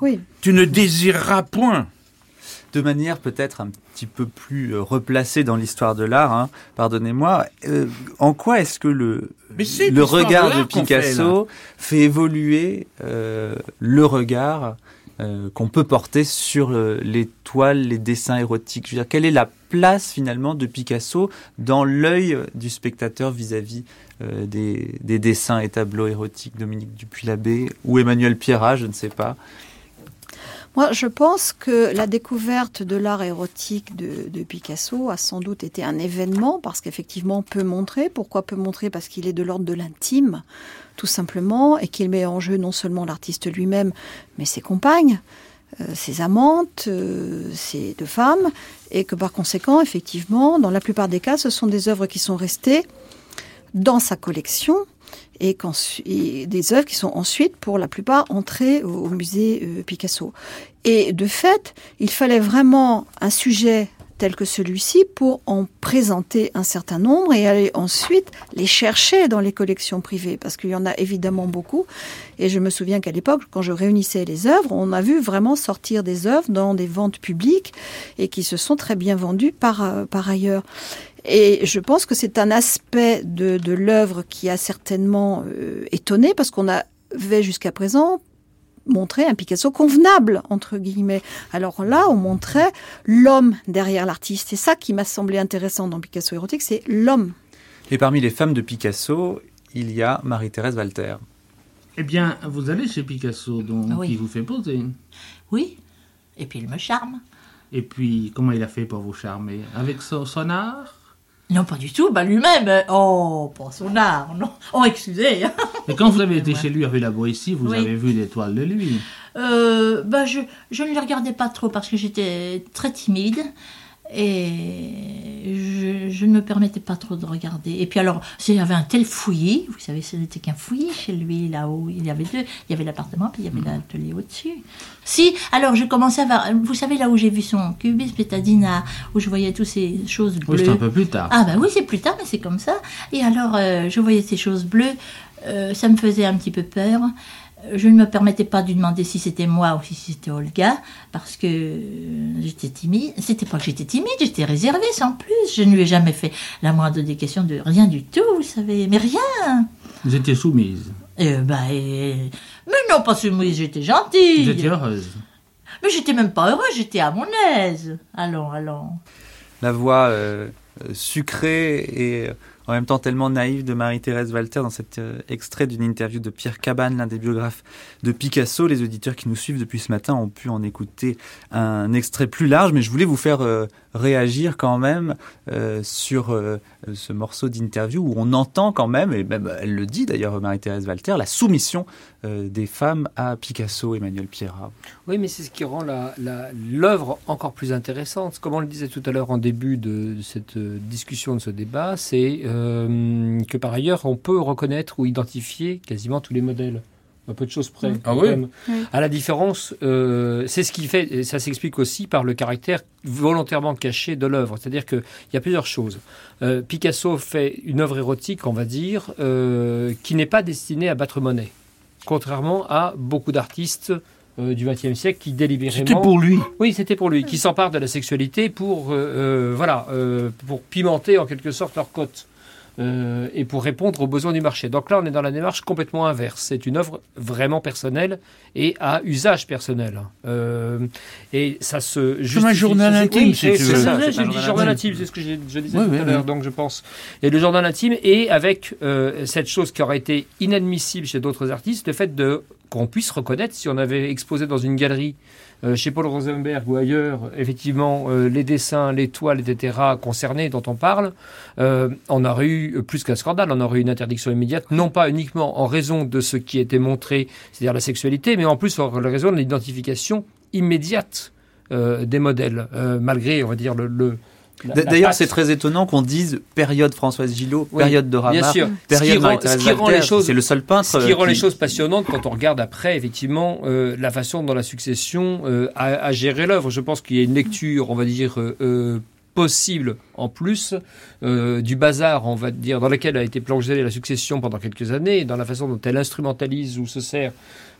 Oui. Tu ne désireras point. De manière peut-être un petit peu plus euh, replacée dans l'histoire de l'art, hein, pardonnez-moi, euh, en quoi est-ce que le, c'est le regard de fait, Picasso fait, évoluer euh, le regard euh, qu'on peut porter sur euh, les toiles, les dessins érotiques? Je veux dire, quelle est la place finalement de Picasso dans l'œil du spectateur vis-à-vis euh, des, des dessins et tableaux érotiques Dominique Dupuis-Labbé ou Emmanuel Pierrat, je ne sais pas. Moi, je pense que la découverte de l'art érotique de, de, Picasso a sans doute été un événement parce qu'effectivement peut montrer. Pourquoi peut montrer? Parce qu'il est de l'ordre de l'intime, tout simplement, et qu'il met en jeu non seulement l'artiste lui-même, mais ses compagnes, euh, ses amantes, euh, ses deux femmes, et que par conséquent, effectivement, dans la plupart des cas, ce sont des œuvres qui sont restées dans sa collection et, des œuvres qui sont ensuite, pour la plupart, entrées au, au musée euh, Picasso. Et de fait, il fallait vraiment un sujet tel que celui-ci pour en présenter un certain nombre et aller ensuite les chercher dans les collections privées, parce qu'il y en a évidemment beaucoup. Et je me souviens qu'à l'époque, quand je réunissais les œuvres, on a vu vraiment sortir des œuvres dans des ventes publiques et qui se sont très bien vendues par, euh, par ailleurs. Et je pense que c'est un aspect de, de l'œuvre qui a certainement euh, étonné, parce qu'on avait jusqu'à présent montré un Picasso convenable, entre guillemets. Alors là, on montrait l'homme derrière l'artiste. C'est ça qui m'a semblé intéressant dans Picasso érotique, c'est l'homme. Et parmi les femmes de Picasso, il y a Marie-Thérèse Walter. Eh bien, vous allez chez Picasso, donc, oui. qui vous fait poser. Oui, et puis il me charme. Et puis, comment il a fait pour vous charmer? Avec son, son art non, pas du tout, bah lui-même. Oh, pas son art, non. Oh, excusez. Et quand vous avez été chez lui avec la Boétie, vous oui. avez vu des toiles de lui euh, bah je, je ne les regardais pas trop parce que j'étais très timide et je, je, ne me permettais pas trop de regarder. Et puis alors, il y avait un tel fouillis, vous savez, ce n'était qu'un fouillis chez lui, là-haut. Il y avait deux, il y avait l'appartement, puis il y avait l'atelier au-dessus. Si, alors je commençais à voir, vous savez, là où j'ai vu son cubisme pétadina, où je voyais toutes ces choses bleues. Oui, c'est un peu plus tard. Ah ben oui, c'est plus tard, mais c'est comme ça. Et alors, euh, je voyais ces choses bleues, euh, ça me faisait un petit peu peur je ne me permettais pas de lui demander si c'était moi ou si c'était Olga, parce que j'étais timide. C'était pas que j'étais timide, j'étais réservée sans plus. Je ne lui ai jamais fait la moindre des questions de rien du tout, vous savez, mais rien. Vous étiez soumise euh, bah, et... Mais non, pas soumise, j'étais gentille. Vous étiez heureuse Mais j'étais même pas heureuse, j'étais à mon aise. Allons, allons. La voix euh, sucrée et en même temps tellement naïve de Marie-Thérèse Walter dans cet euh, extrait d'une interview de Pierre Cabane, l'un des biographes de Picasso. Les auditeurs qui nous suivent depuis ce matin ont pu en écouter un extrait plus large, mais je voulais vous faire euh, réagir quand même euh, sur ce morceau d'interview où on entend quand même, et même elle le dit d'ailleurs Marie-Thérèse Walter, la soumission des femmes à Picasso, Emmanuel Pierrat. Oui, mais c'est ce qui rend l'œuvre encore plus intéressante. Comme on le disait tout à l'heure en début de, cette discussion, de ce débat, c'est euh, que par ailleurs on peut reconnaître ou identifier quasiment tous les modèles. Un peu de choses près. Ah oui. oui. À la différence, euh, c'est ce qui fait, et ça s'explique aussi par le caractère volontairement caché de l'œuvre. C'est-à-dire qu'il y a plusieurs choses. Euh, Picasso fait une œuvre érotique, on va dire, euh, qui n'est pas destinée à battre monnaie. Contrairement à beaucoup d'artistes euh, du XXe siècle qui délibérément. C'était pour lui. Oui, c'était pour lui, qui s'emparent de la sexualité pour, euh, voilà, euh, pour pimenter en quelque sorte leur cote. Euh, et pour répondre aux besoins du marché. Donc là, on est dans la démarche complètement inverse. C'est une œuvre vraiment personnelle et à usage personnel. Euh, et ça se Comme un journal intime. C'est ça, j'ai dit journal intime, c'est ce que je disais oui, tout oui, à l'heure, oui. donc je pense. Et le journal intime, et avec euh, cette chose qui aurait été inadmissible chez d'autres artistes, le fait de qu'on puisse reconnaître si on avait exposé dans une galerie euh, chez Paul Rosenberg ou ailleurs, effectivement, euh, les dessins, les toiles, etc., concernés dont on parle, euh, on aurait eu plus qu'un scandale, on aurait eu une interdiction immédiate, non pas uniquement en raison de ce qui était montré, c'est-à-dire la sexualité, mais en plus en raison de l'identification immédiate des modèles, malgré, on va dire, le, le D'ailleurs, c'est très étonnant qu'on dise période Françoise Gillot, oui, période de Ramar, bien sûr. période Marie-Thérèse C'est le seul peintre. Ce qui rend qui... les choses passionnantes quand on regarde après, effectivement, euh, la façon dont la succession euh, a, a, géré l'œuvre. Je pense qu'il y a une lecture, on va dire, euh, possible en plus euh, du bazar, on va dire, dans lequel a été plongée la succession pendant quelques années, dans la façon dont elle instrumentalise ou se sert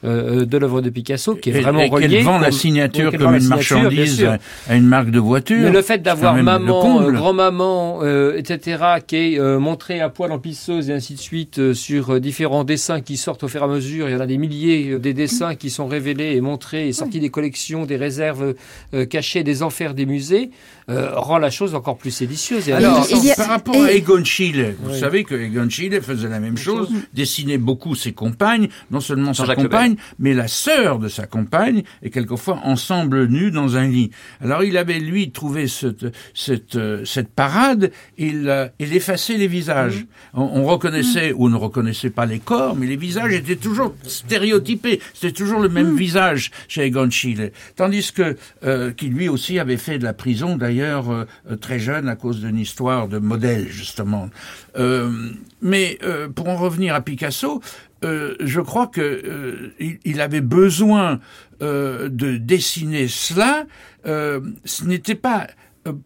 euh, de l'œuvre de Picasso, qui est Et- vraiment et reliée. vend la signature comme une marchandise à- une marque de voiture. Mais le fait d'avoir maman, euh, grand-maman, euh, etc., qui est euh, montrée à poil en pisseuse et ainsi de suite euh, sur euh, différents dessins qui sortent au fur et à mesure. Il y en a des milliers euh, des dessins qui sont révélés et montrés et sortis des collections, des réserves euh, cachées, des enfers des musées, euh, rend la chose encore plus séditieuse. Et Alors, par rapport à Egon Schiele, vous Oui. savez que Egon Schiele faisait la même chose, dessinait beaucoup ses compagnes, non seulement sa Jean-Jacques compagne, mais la sœur de sa compagne, et quelquefois ensemble nus dans un lit. Alors il avait, lui, trouvé cette, cette, euh, cette parade, il, euh, il effaçait les visages. On, on reconnaissait, ou on ne reconnaissait pas les corps, mais les visages étaient toujours stéréotypés, c'était toujours le même visage chez Egon Schiele. Tandis que, euh, qui lui aussi avait fait de la prison, d'ailleurs, euh, euh, très jeune, à cause d'une histoire de modèle, justement. Euh, mais euh, pour en revenir à Picasso, euh, je crois que il, avait besoin de dessiner cela. Ce n'était pas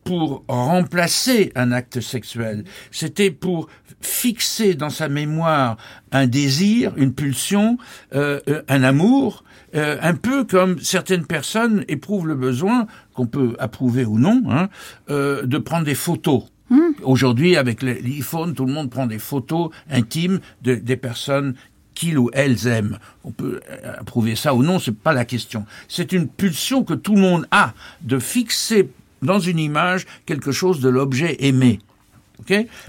pour remplacer un acte sexuel, c'était pour fixer dans sa mémoire un désir, une pulsion, euh, un amour, euh, un peu comme certaines personnes éprouvent le besoin, qu'on peut approuver ou non, hein, euh, de prendre des photos. Aujourd'hui, avec l'iPhone, tout le monde prend des photos intimes de, des personnes qu'ils ou elles aiment. On peut euh, approuver ça ou non, c'est pas la question. C'est une pulsion que tout le monde a de fixer dans une image quelque chose de l'objet aimé.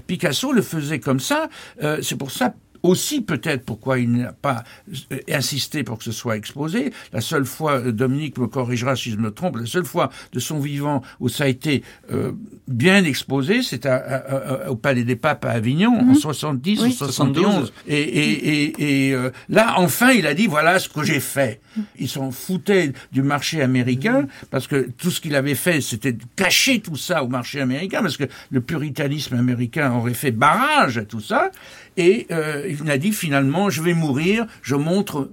Picasso le faisait comme ça. euh, c'est pour ça aussi peut-être pourquoi il n'a pas euh, insisté pour que ce soit exposé. La seule fois, euh, Dominique me corrigera si je me trompe, la seule fois de son vivant où ça a été euh, bien exposé, c'est à- à- à- au Palais des Papes à Avignon en 70 Oui, ou 71. Et, et, et, et euh, là, enfin, il a dit voilà ce que j'ai fait. Ils s'en foutaient du marché américain parce que tout ce qu'il avait fait, c'était de cacher tout ça au marché américain parce que le puritanisme américain aurait fait barrage à tout ça. Et euh, il a dit finalement, je vais mourir, je montre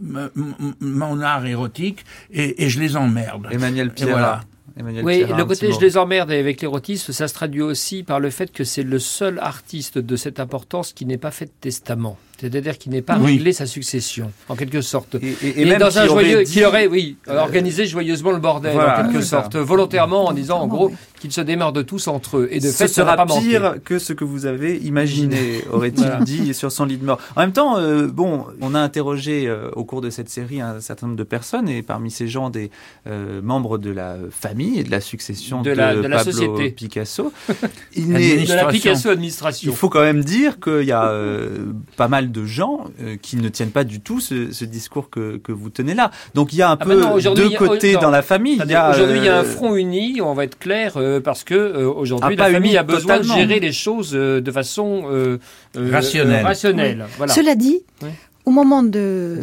mon art érotique et, et je les emmerde. Emmanuel Et Pierre. voilà. Emmanuel Oui, le côté je les emmerde avec l'érotisme, ça se traduit aussi par le fait que c'est le seul artiste de cette importance qui n'ait pas fait de testament. C'est-à-dire qui n'ait pas Oui. réglé sa succession, en quelque sorte. et Et, même dans un aurait joyeux, dit- qui aurait, oui, organisé joyeusement le bordel, Voilà, en quelque ça. sorte, volontairement, en disant en gros qu'ils se démerdent tous entre eux. Et de ce fait, ça sera pas manqué. pire que ce que vous avez imaginé, aurait-il Voilà. dit sur son lit de mort. En même temps, euh, bon, on a interrogé euh, au cours de cette série un certain nombre de personnes et parmi ces gens des euh, membres de la famille et de la succession De de, la- de la Pablo société. Picasso. Il n'est- De la Picasso administration. Il faut quand même dire qu'il y a euh, pas mal de gens euh, qui ne tiennent pas du tout ce, ce discours que, que vous tenez là. Donc il y a un Ah bah peu non, deux a- côtés non. dans la famille. Il y Attendez, a, Aujourd'hui, il y a un euh, front uni, on va être clair, euh, parce que euh, aujourd'hui, Ah, la famille uni a besoin totalement. de gérer les choses euh, de façon euh, euh, Rationnelle. euh, rationnelle. Voilà. Cela dit, Oui. au moment de,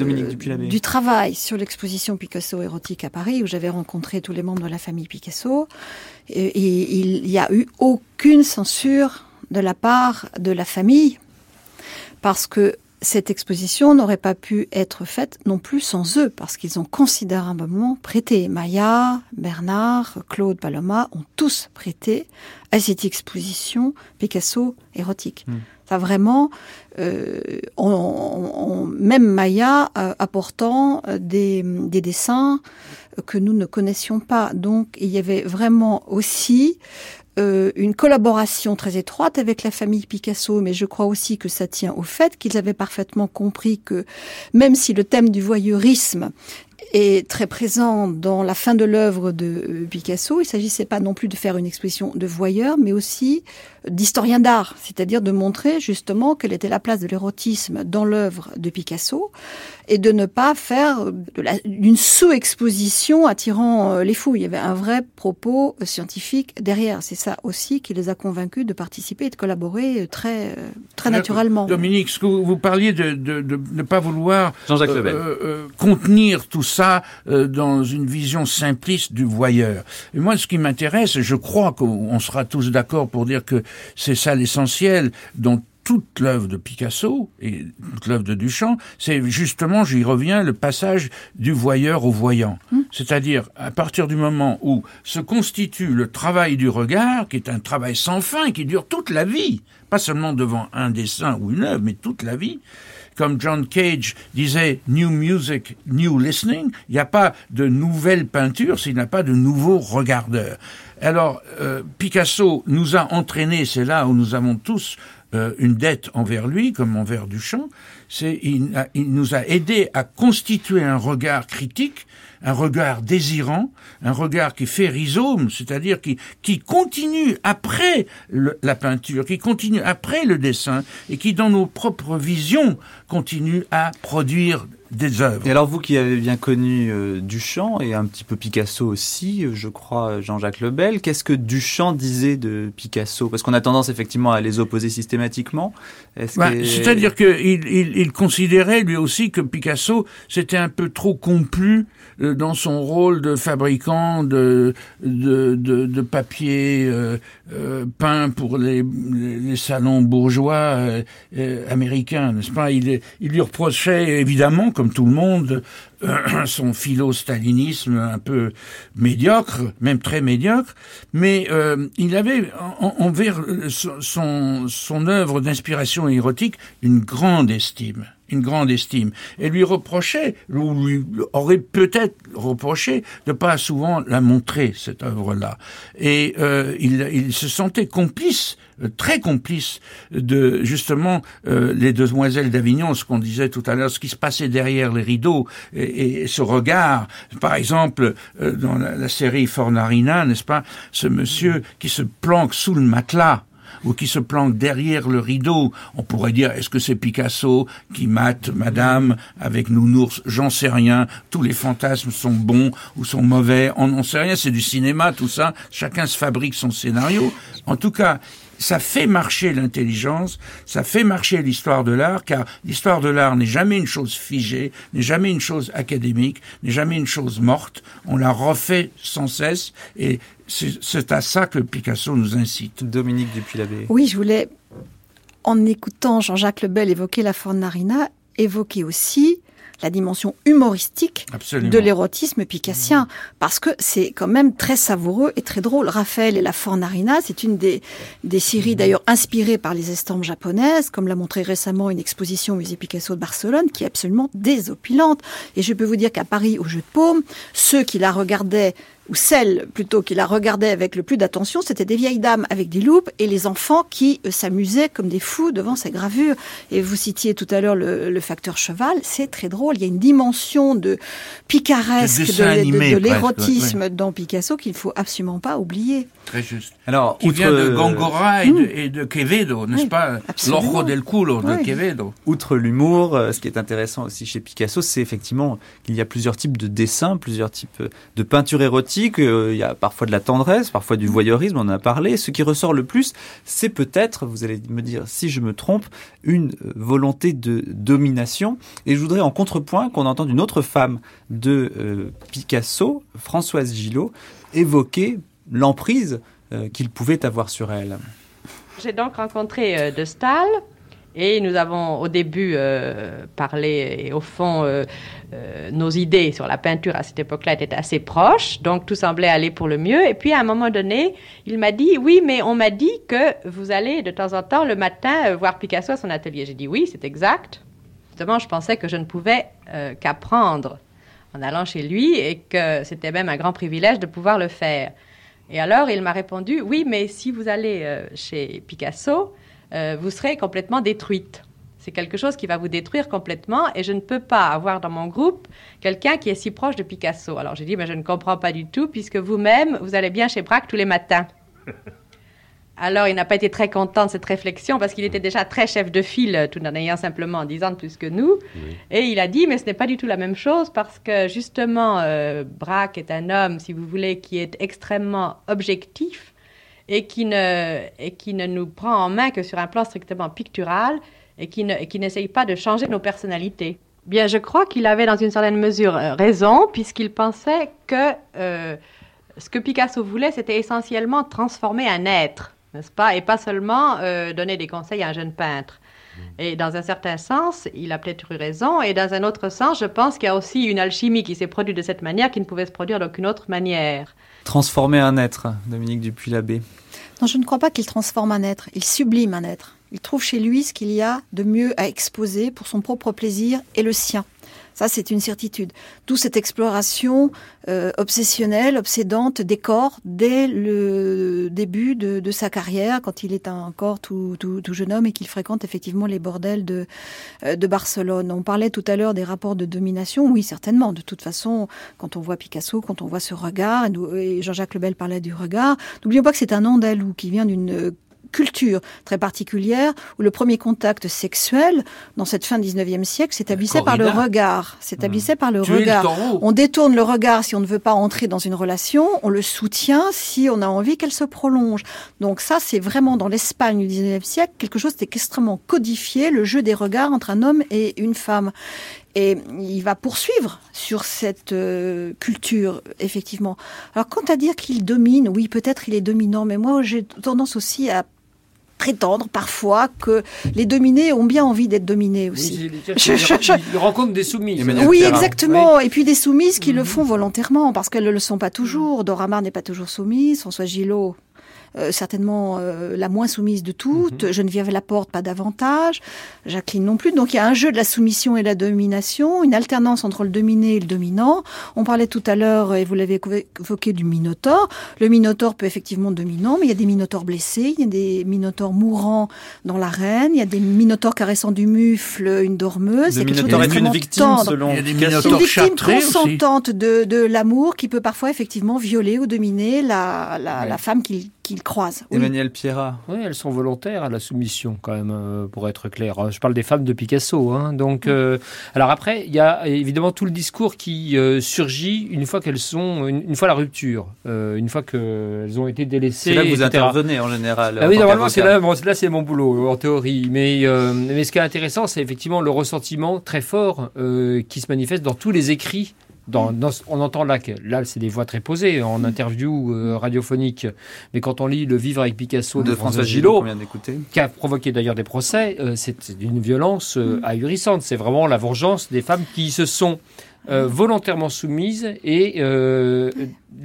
du travail sur l'exposition Picasso érotique à Paris, où j'avais rencontré tous les membres de la famille Picasso, et, et il n'y a eu aucune censure de la part de la famille, parce que cette exposition n'aurait pas pu être faite non plus sans eux, parce qu'ils ont considérablement prêté. Maya, Bernard, Claude Paloma ont tous prêté à cette exposition Picasso érotique. Ça vraiment, euh, on- on- on- même Maya euh, apportant euh, des, des dessins que nous ne connaissions pas. Donc il y avait vraiment aussi euh, une collaboration très étroite avec la famille Picasso, mais je crois aussi que ça tient au fait qu'ils avaient parfaitement compris que même si le thème du voyeurisme est très présent dans la fin de l'œuvre de euh, Picasso. Il s'agissait pas non plus de faire une exposition de voyeur, mais aussi d'historien d'art, c'est-à-dire de montrer justement quelle était la place de l'érotisme dans l'œuvre de Picasso et de ne pas faire de la- d'une sous-exposition attirant euh, les fous. Il y avait un vrai propos euh, scientifique derrière. C'est ça aussi qui les a convaincus de participer et de collaborer euh, très, très naturellement. Dominique, ce que vous vous parliez de, de, de ne pas vouloir euh, euh, euh, contenir tout ça euh, dans une vision simpliste du voyeur. Et moi, ce qui m'intéresse, je crois qu'on sera tous d'accord pour dire que c'est ça l'essentiel, dont toute l'œuvre de Picasso et toute l'œuvre de Duchamp, c'est justement, j'y reviens, le passage du voyeur au voyant. C'est-à-dire, à partir du moment où se constitue le travail du regard, qui est un travail sans fin, qui dure toute la vie, pas seulement devant un dessin ou une œuvre, mais toute la vie, comme John Cage disait New music, new listening, il n'y a pas de nouvelle peinture s'il n'y a pas de nouveaux regardeurs. Alors, euh, Picasso nous a entraînés, c'est là où nous avons tous euh, une dette envers lui, comme envers Duchamp, c'est il, il nous a aidé à constituer un regard critique, un regard désirant, un regard qui fait rhizome, c'est-à-dire qui, qui continue après le- la peinture, qui continue après le dessin, et qui, dans nos propres visions, continue à produire des œuvres. Et alors vous qui avez bien connu euh, Duchamp et un petit peu Picasso aussi, euh, je crois euh, Jean-Jacques Lebel, qu'est-ce que Duchamp disait de Picasso? Parce qu'on a tendance effectivement à les opposer systématiquement. C'est-à-dire qu'il il, il considérait lui aussi que Picasso s'était un peu trop complu euh, dans son rôle de fabricant de, de, de, de papier euh, peint pour les, salons bourgeois américains, n'est-ce pas? Il, il lui reprochait évidemment, comme tout le monde, son philo-stalinisme un peu médiocre, même très médiocre, mais euh, il avait en- en- envers euh, son, son, œuvre d'inspiration érotique une grande estime une grande estime, et lui reprochait, ou lui aurait peut-être reproché de pas souvent la montrer, cette œuvre-là. Et euh, il, il se sentait complice, très complice, de justement euh, les demoiselles d'Avignon, ce qu'on disait tout à l'heure, ce qui se passait derrière les rideaux, et, et ce regard, par exemple, euh, dans la, la série Fornarina, n'est-ce pas, ce monsieur qui se planque sous le matelas, ou qui se planque derrière le rideau. On pourrait dire, est-ce que c'est Picasso qui mate Madame avec Nounours? J'en sais rien. Tous les fantasmes sont bons ou sont mauvais. On n'en sait rien. C'est du cinéma, tout ça. Chacun se fabrique son scénario. En tout cas, ça fait marcher l'intelligence, ça fait marcher l'histoire de l'art, car l'histoire de l'art n'est jamais une chose figée, n'est jamais une chose académique, n'est jamais une chose morte. On la refait sans cesse, et c'est à ça que Picasso nous incite. Dominique Dupuis-Labbé. Oui, je voulais, en écoutant Jean-Jacques Lebel évoquer la Fornarina, évoquer aussi la dimension humoristique Absolument. de l'érotisme picassien, parce que c'est quand même très savoureux et très drôle. Raphaël et la Fornarina, c'est une des, des séries d'ailleurs inspirées par les estampes japonaises, comme l'a montré récemment une exposition au musée Picasso de Barcelone, qui est absolument désopilante. Et je peux vous dire qu'à Paris, au Jeu de Paume, ceux qui la regardaient ou celles plutôt qui la regardaient avec le plus d'attention, c'était des vieilles dames avec des loupes et les enfants qui euh, s'amusaient comme des fous devant ces gravures. Et vous citiez tout à l'heure le, le facteur cheval, c'est très drôle. Il y a une dimension de picaresque De l'érotisme ouais. dans Picasso qu'il faut absolument pas oublier. Très juste. Alors, qui outre- vient de Gongora et de, et de Quevedo, n'est-ce Oui, pas? L'ojo del culo de Oui. Quevedo. Outre l'humour, euh, ce qui est intéressant aussi chez Picasso, c'est effectivement qu'il y a plusieurs types de dessins, plusieurs types euh, de peinture érotique. Euh, Il y a parfois de la tendresse, parfois du voyeurisme, on en a parlé. Ce qui ressort le plus, c'est peut-être, vous allez me dire si je me trompe, une euh, volonté de domination. Et je voudrais en contrepoint qu'on entende une autre femme de euh, Picasso, Françoise Gillot, évoquer l'emprise euh, qu'il pouvait avoir sur elle. J'ai donc rencontré euh, De Stahl et nous avons au début euh, parlé et au fond euh, euh, nos idées sur la peinture à cette époque-là étaient assez proches, donc tout semblait aller pour le mieux. Et puis à un moment donné, il m'a dit oui, mais on m'a dit que vous allez de temps en temps le matin voir Picasso à son atelier. J'ai dit oui, c'est exact. Justement, je pensais que je ne pouvais qu'apprendre en allant chez lui et que c'était même un grand privilège de pouvoir le faire. Et alors, il m'a répondu, oui, mais si vous allez chez Picasso, euh, vous serez complètement détruite. C'est quelque chose qui va vous détruire complètement et je ne peux pas avoir dans mon groupe quelqu'un qui est si proche de Picasso. Alors j'ai dit, mais je ne comprends pas du tout puisque vous-même, vous allez bien chez Braque tous les matins. Alors, il n'a pas été très content de cette réflexion parce qu'il était déjà très chef de file, tout en ayant simplement 10 ans de plus que nous. Et il a dit, mais ce n'est pas du tout la même chose parce que justement, euh, Braque est un homme, si vous voulez, qui est extrêmement objectif et qui ne, et qui ne nous prend en main que sur un plan strictement pictural et qui ne- et qui n'essaye pas de changer nos personnalités. Bien, je crois qu'il avait dans une certaine mesure euh, raison puisqu'il pensait que euh, ce que Picasso voulait, c'était essentiellement transformer un être n'est-ce pas Et pas seulement euh, donner des conseils à un jeune peintre. Et dans un certain sens, il a peut-être eu raison, et dans un autre sens, je pense qu'il y a aussi une alchimie qui s'est produite de cette manière qui ne pouvait se produire d'aucune autre manière. Transformer un être, Dominique Dupuis-Labbé. Non, je ne crois pas qu'il transforme un être, il sublime un être. Il trouve chez lui ce qu'il y a de mieux à exposer pour son propre plaisir et le sien. Ça, c'est une certitude. D'où cette exploration euh, obsessionnelle, obsédante des corps dès le début de, sa carrière, quand il est encore tout, tout, jeune homme et qu'il fréquente effectivement les bordels de, euh, de Barcelone. On parlait tout à l'heure des rapports de domination. Oui, certainement. De toute façon, quand on voit Picasso, quand on voit ce regard, Jean-Jacques Lebel parlait du regard, n'oublions pas que c'est un andalou qui vient d'une culture très particulière où le premier contact sexuel dans cette fin 19e siècle s'établissait par le regard, s'établissait mmh. par le Tu regard. Le on détourne le regard si on ne veut pas entrer dans une relation, on le soutient si on a envie qu'elle se prolonge. Donc ça c'est vraiment dans l'Espagne du 19e siècle quelque chose d'extrêmement codifié, le jeu des regards entre un homme et une femme. Et il va poursuivre sur cette euh, culture, effectivement. Alors, quant à dire qu'il domine, oui, peut-être il est dominant, mais moi, j'ai tendance aussi à prétendre parfois que les dominés ont bien envie d'être dominés aussi. Oui, je, je, je, il rencontre des soumises. Oui, exactement. Oui. Et puis des soumises qui le font volontairement, parce qu'elles ne le sont pas toujours. Dora Maar n'est pas toujours soumise. François Gillot euh, certainement euh, la moins soumise de toutes, mm -hmm. Geneviève Laporte pas davantage, Jacqueline non plus. Donc il y a un jeu de la soumission et de la domination, une alternance entre le dominé et le dominant. On parlait tout à l'heure, et vous l'avez évoqué, du minotaure. Le minotaure peut effectivement dominant, mais il y a des minotaures blessés, il y a des minotaures mourants dans l'arène, il y a des minotaures caressant du mufle, une dormeuse. Le minotaure est une victime tendre. selon Il y a des une minotaures victime consentante de, de l'amour qui peut parfois effectivement violer ou dominer la, la, Ouais. la femme qu'il qu'il croise. Oui. Emmanuel Pierrat. Oui, elles sont volontaires à la soumission, quand même, euh, pour être clair. Je parle des femmes de Picasso. Hein, donc, euh, alors après, il y a évidemment tout le discours qui euh, surgit une fois qu'elles sont, une, une fois la rupture, euh, une fois qu'elles ont été délaissées. C'est là que vous etc. intervenez en général. Ah en oui, normalement, c'est là, bon, là c'est mon boulot, en théorie. Mais, euh, mais ce qui est intéressant, c'est effectivement le ressentiment très fort euh, qui se manifeste dans tous les écrits. Dans, dans, on entend là que là, c'est des voix très posées en interview euh, radiophonique. Mais quand on lit Le Vivre avec Picasso de, de François Gillot, qui a provoqué d'ailleurs des procès, euh, c'est c'est d'une violence euh, ahurissante. C'est vraiment la vengeance des femmes qui se sont euh, volontairement soumises et euh,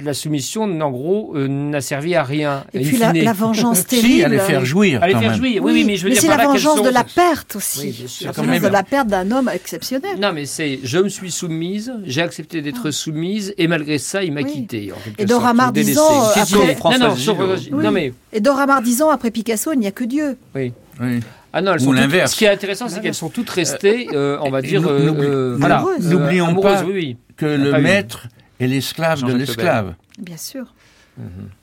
la soumission, en gros, euh, n'a servi à rien. Et puis la, vengeance Si, terrible. allez faire jouir. Faire jouir, oui, oui, mais je veux dire c'est la vengeance sont- de la perte aussi. Oui, bien sûr. la vengeance même- de la perte d'un homme exceptionnel. Non, mais c'est je me suis soumise, j'ai accepté d'être soumise, et malgré ça, il m'a Oui. quitté. En Et Dora sorte, Maar ou délaissé. disant, Qu'est-ce après- non, non, sur- Oui. non, mais Et Dora Maar disant, après Picasso, il n'y a que Dieu. oui. Oui. Ah non, elles Ou sont toutes- l'inverse. Ce qui est intéressant, c'est qu'elles sont toutes restées, euh, on va dire, euh, euh, voilà, euh, N'oublions pas oui, oui. Que le pas eu. maître est l'esclave de l'esclave. Bien sûr.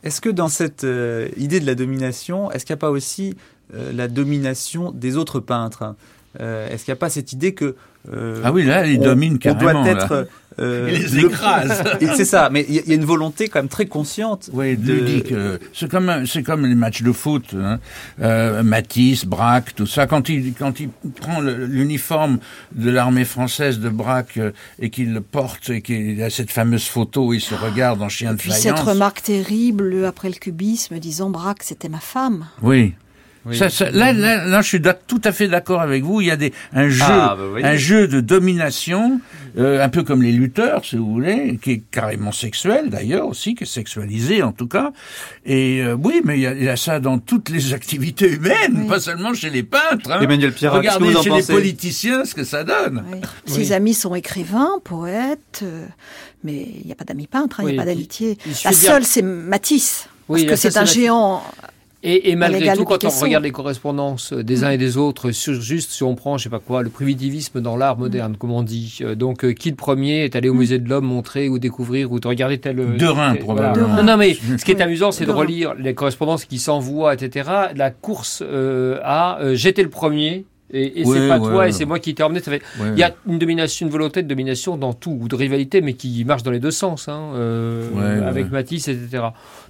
Est-ce que dans cette euh, idée de la domination, est-ce qu'il n'y a pas aussi euh, la domination des autres peintres? Euh, Est-ce qu'il n'y a pas cette idée que euh, Ah oui, là, il on- domine on carrément. doit là. être euh, Il les le- écrase. Et c'est ça, mais il y, a- une volonté quand même très consciente. Oui, de- ludique. C'est comme c'est comme les matchs de foot. Hein. Euh, Matisse, Braque, tout ça. Quand il quand il prend l'uniforme de l'armée française de Braque et qu'il le porte et qu'il a cette fameuse photo où il se regarde en chien de Puis cette faïence. remarque terrible après le cubisme disant Braque, c'était ma femme. Oui. Oui. Ça, ça- là, là, là, je suis tout à fait d'accord avec vous. Il y a des, un jeu, Ah, bah, vous voyez. un jeu de domination, euh, un peu comme les lutteurs, si vous voulez, qui est carrément sexuel d'ailleurs aussi, qui est sexualisé en tout cas. Et euh, oui, mais il y, a, il y a ça dans toutes les activités humaines, Oui. pas seulement chez les peintres. Hein. Emmanuel que Regardez vous en chez pensez? les politiciens ce que ça donne. Oui. Ses amis sont écrivains, poètes, euh, mais il n'y a pas d'amis peintres, hein, il Oui, n'y a pas d'amitié. La seule, c'est Matisse. Oui, parce que c'est un géant. Et, et malgré tout, de quand on regarde les correspondances des uns et des autres, sur juste si on prend, je sais pas quoi, le primitivisme dans l'art moderne, comme on dit. Euh, Donc, euh, qui le premier est allé au musée de l'homme montrer ou découvrir ou de regarder tel. euh, Derain, tel- probablement. voilà. Non, non, mais ce qui est amusant, c'est de relire les correspondances qui s'envoient, etc. La course euh, à euh, j'étais le premier. Et, et Ouais, c'est pas ouais, toi, ouais. et c'est moi qui t'ai emmené. Ça fait... Ouais. Il y a une domination, une volonté de domination dans tout, ou de rivalité, mais qui marche dans les deux sens, hein, euh, Ouais, avec ouais. Matisse, etc.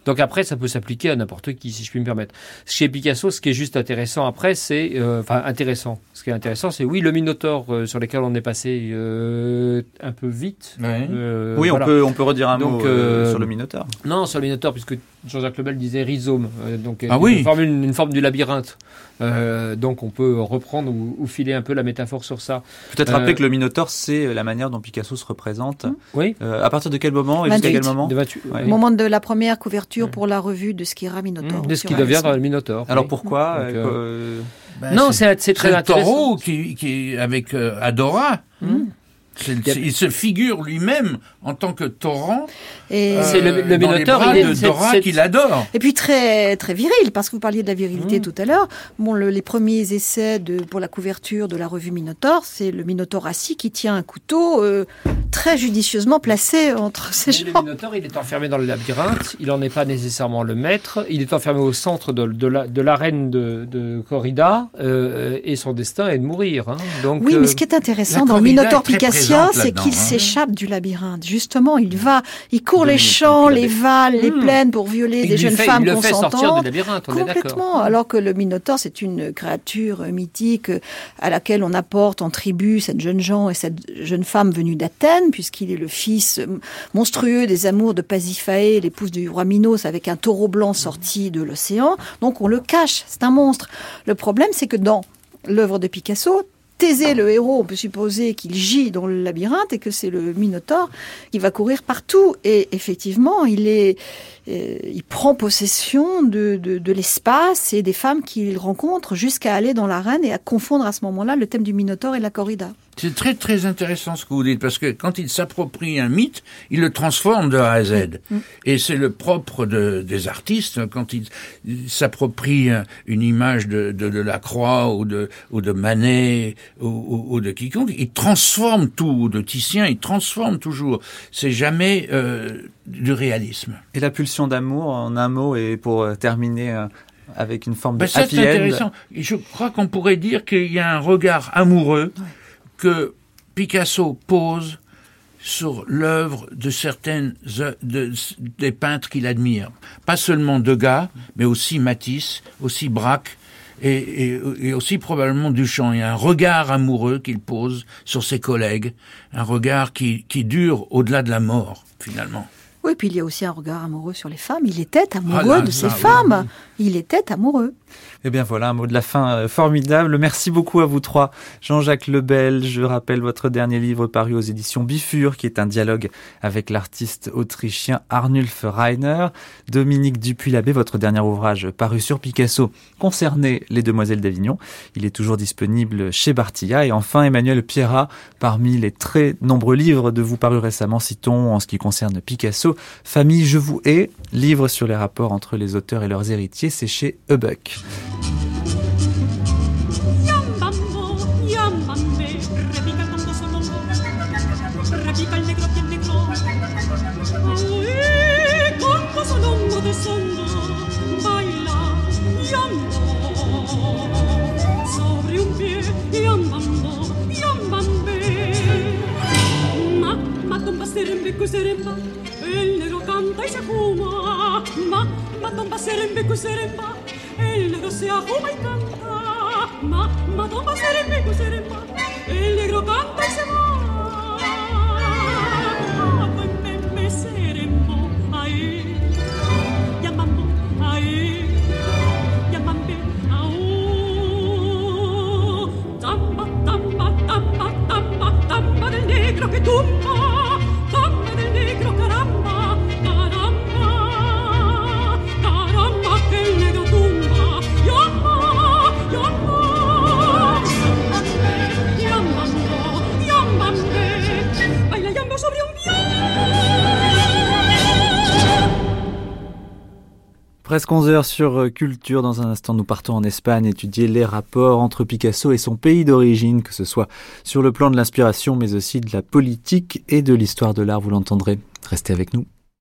Donc après, ça peut s'appliquer à n'importe qui, si je puis me permettre. Chez Picasso, ce qui est juste intéressant après, c'est, euh, enfin intéressant. Ce qui est intéressant, c'est oui, le Minotaure euh, sur lequel on est passé euh, un peu vite. Ouais. Euh, Oui, voilà. on peut on peut redire un Donc, mot euh, euh, sur le Minotaure. Non, sur le Minotaure, puisque Jean-Jacques Lebel disait rhizome, euh, donc Ah oui. une, forme, une, une forme du labyrinthe. Euh, donc on peut reprendre ou, ou filer un peu la métaphore sur ça. Peut-être Euh, rappeler que le Minotaure, c'est la manière dont Picasso se représente. Oui. Euh, à partir de quel moment et jusqu'à 28. quel moment De 28, Ouais. Au moment de la première couverture pour la revue de Skira Minotaur. de ce qui devient Alice. dans le Minotaure. Alors oui. pourquoi Donc, euh, euh, euh, Ben, Non, c'est c'est très le intéressant. taureau qui, qui avec euh, Adora. C'est- c'est- il se figure lui-même en tant que torrent. Et, C'est le- le dans les bras il est- de c'est- Dora c'est- qu'il adore. et puis très très viril, parce que vous parliez de la virilité Mmh. tout à l'heure. Bon, le- les premiers essais de, pour la couverture de la revue Minotaur, c'est le Minotaure assis qui tient un couteau euh, très judicieusement placé entre ses Mais Le jambes. Minotaure, il est enfermé dans le labyrinthe, il n'en est pas nécessairement le maître, il est enfermé au centre de, de la- de l'arène de, de corrida, euh, et son destin est de mourir. hein. Donc, Oui, euh, mais ce qui est intéressant dans très picassien, c'est qu'il hein. s'échappe du labyrinthe. Justement, il va, il court les champs, les valles, les Hmm. plaines pour violer des jeunes femmes consentantes. Complètement. Alors que le Minotaure, c'est une créature mythique euh, à laquelle on apporte en tribu cette jeune Jean et cette jeune femme venue d'Athènes, puisqu'il est le fils euh, monstrueux des amours de Pasiphae, l'épouse du roi Minos, avec un taureau blanc sorti de l'océan. Donc on le cache, c'est un monstre. Le problème, c'est que dans l'œuvre de Picasso, Thésée, le héros, on peut supposer qu'il gît dans le labyrinthe et que c'est le Minotaure qui va courir partout. Et effectivement, il est, il prend possession de, de, de l'espace et des femmes qu'il rencontre jusqu'à aller dans l'arène et à confondre à ce moment-là le thème du Minotaure et de la corrida. C'est très très intéressant ce que vous dites parce que quand il s'approprie un mythe, il le transforme de A à Z. Et c'est le propre de, des artistes quand ils ils s'approprient un- une image de, de, de la Croix ou de ou de Manet ou, ou- ou de quiconque, ils transforment tout ou de Titien, ils transforment toujours. C'est jamais euh, du réalisme. Et la pulsion d'amour, en un mot, et pour euh, terminer euh, avec une forme Ben, de ça, happy end. intéressant. Je crois qu'on pourrait dire qu'il y a un regard amoureux que Picasso pose sur l'œuvre de certaines œ- de- des peintres qu'il admire. Pas seulement Degas, mais aussi Matisse, aussi Braque et, et- et aussi probablement Duchamp. Il y a un regard amoureux qu'il pose sur ses collègues, un regard qui, qui dure au-delà de la mort, finalement. Oui, puis il y a aussi un regard amoureux sur les femmes. Il était amoureux Ah là, de oui. femmes. Il était amoureux. Eh bien voilà, un mot de la fin euh, formidable. Merci beaucoup à vous trois. Jean-Jacques Lebel, je rappelle votre dernier livre paru aux éditions Bifur, qui est un dialogue avec l'artiste autrichien Arnulf Reiner. Dominique Dupuis-Labbé, votre dernier ouvrage paru sur Picasso, concerné Les Demoiselles d'Avignon. Il est toujours disponible chez Bartilla. Et enfin, Emmanuel Pierrat, parmi les très nombreux livres de vous parus récemment, citons en ce qui concerne Picasso, Famille, je vous hais, livre sur les rapports entre les auteurs et leurs héritiers, c'est chez Hubuck. Yambambo, repica el tonto solombo, repica el negro bien negro. De sondo, baila. Sobre un pie, yambambo, yambambe. Ma, ma el negro canta y se fuma. Ma, ma tomba serembe, el negro se afuma y canta. Ma, ma tomba serembe, cuseremba, el negro canta y se va. Ah, me, me serembo, ay, yambambo, ay, yambambe, au. Tamba, tamba, tamba, tamba, tamba del negro que tumba, Presque 11 heures sur euh, Culture. Dans un instant, nous partons en Espagne étudier les rapports entre Picasso et son pays d'origine, que ce soit sur le plan de l'inspiration, mais aussi de la politique et de l'histoire de l'art. Vous l'entendrez. Restez avec nous.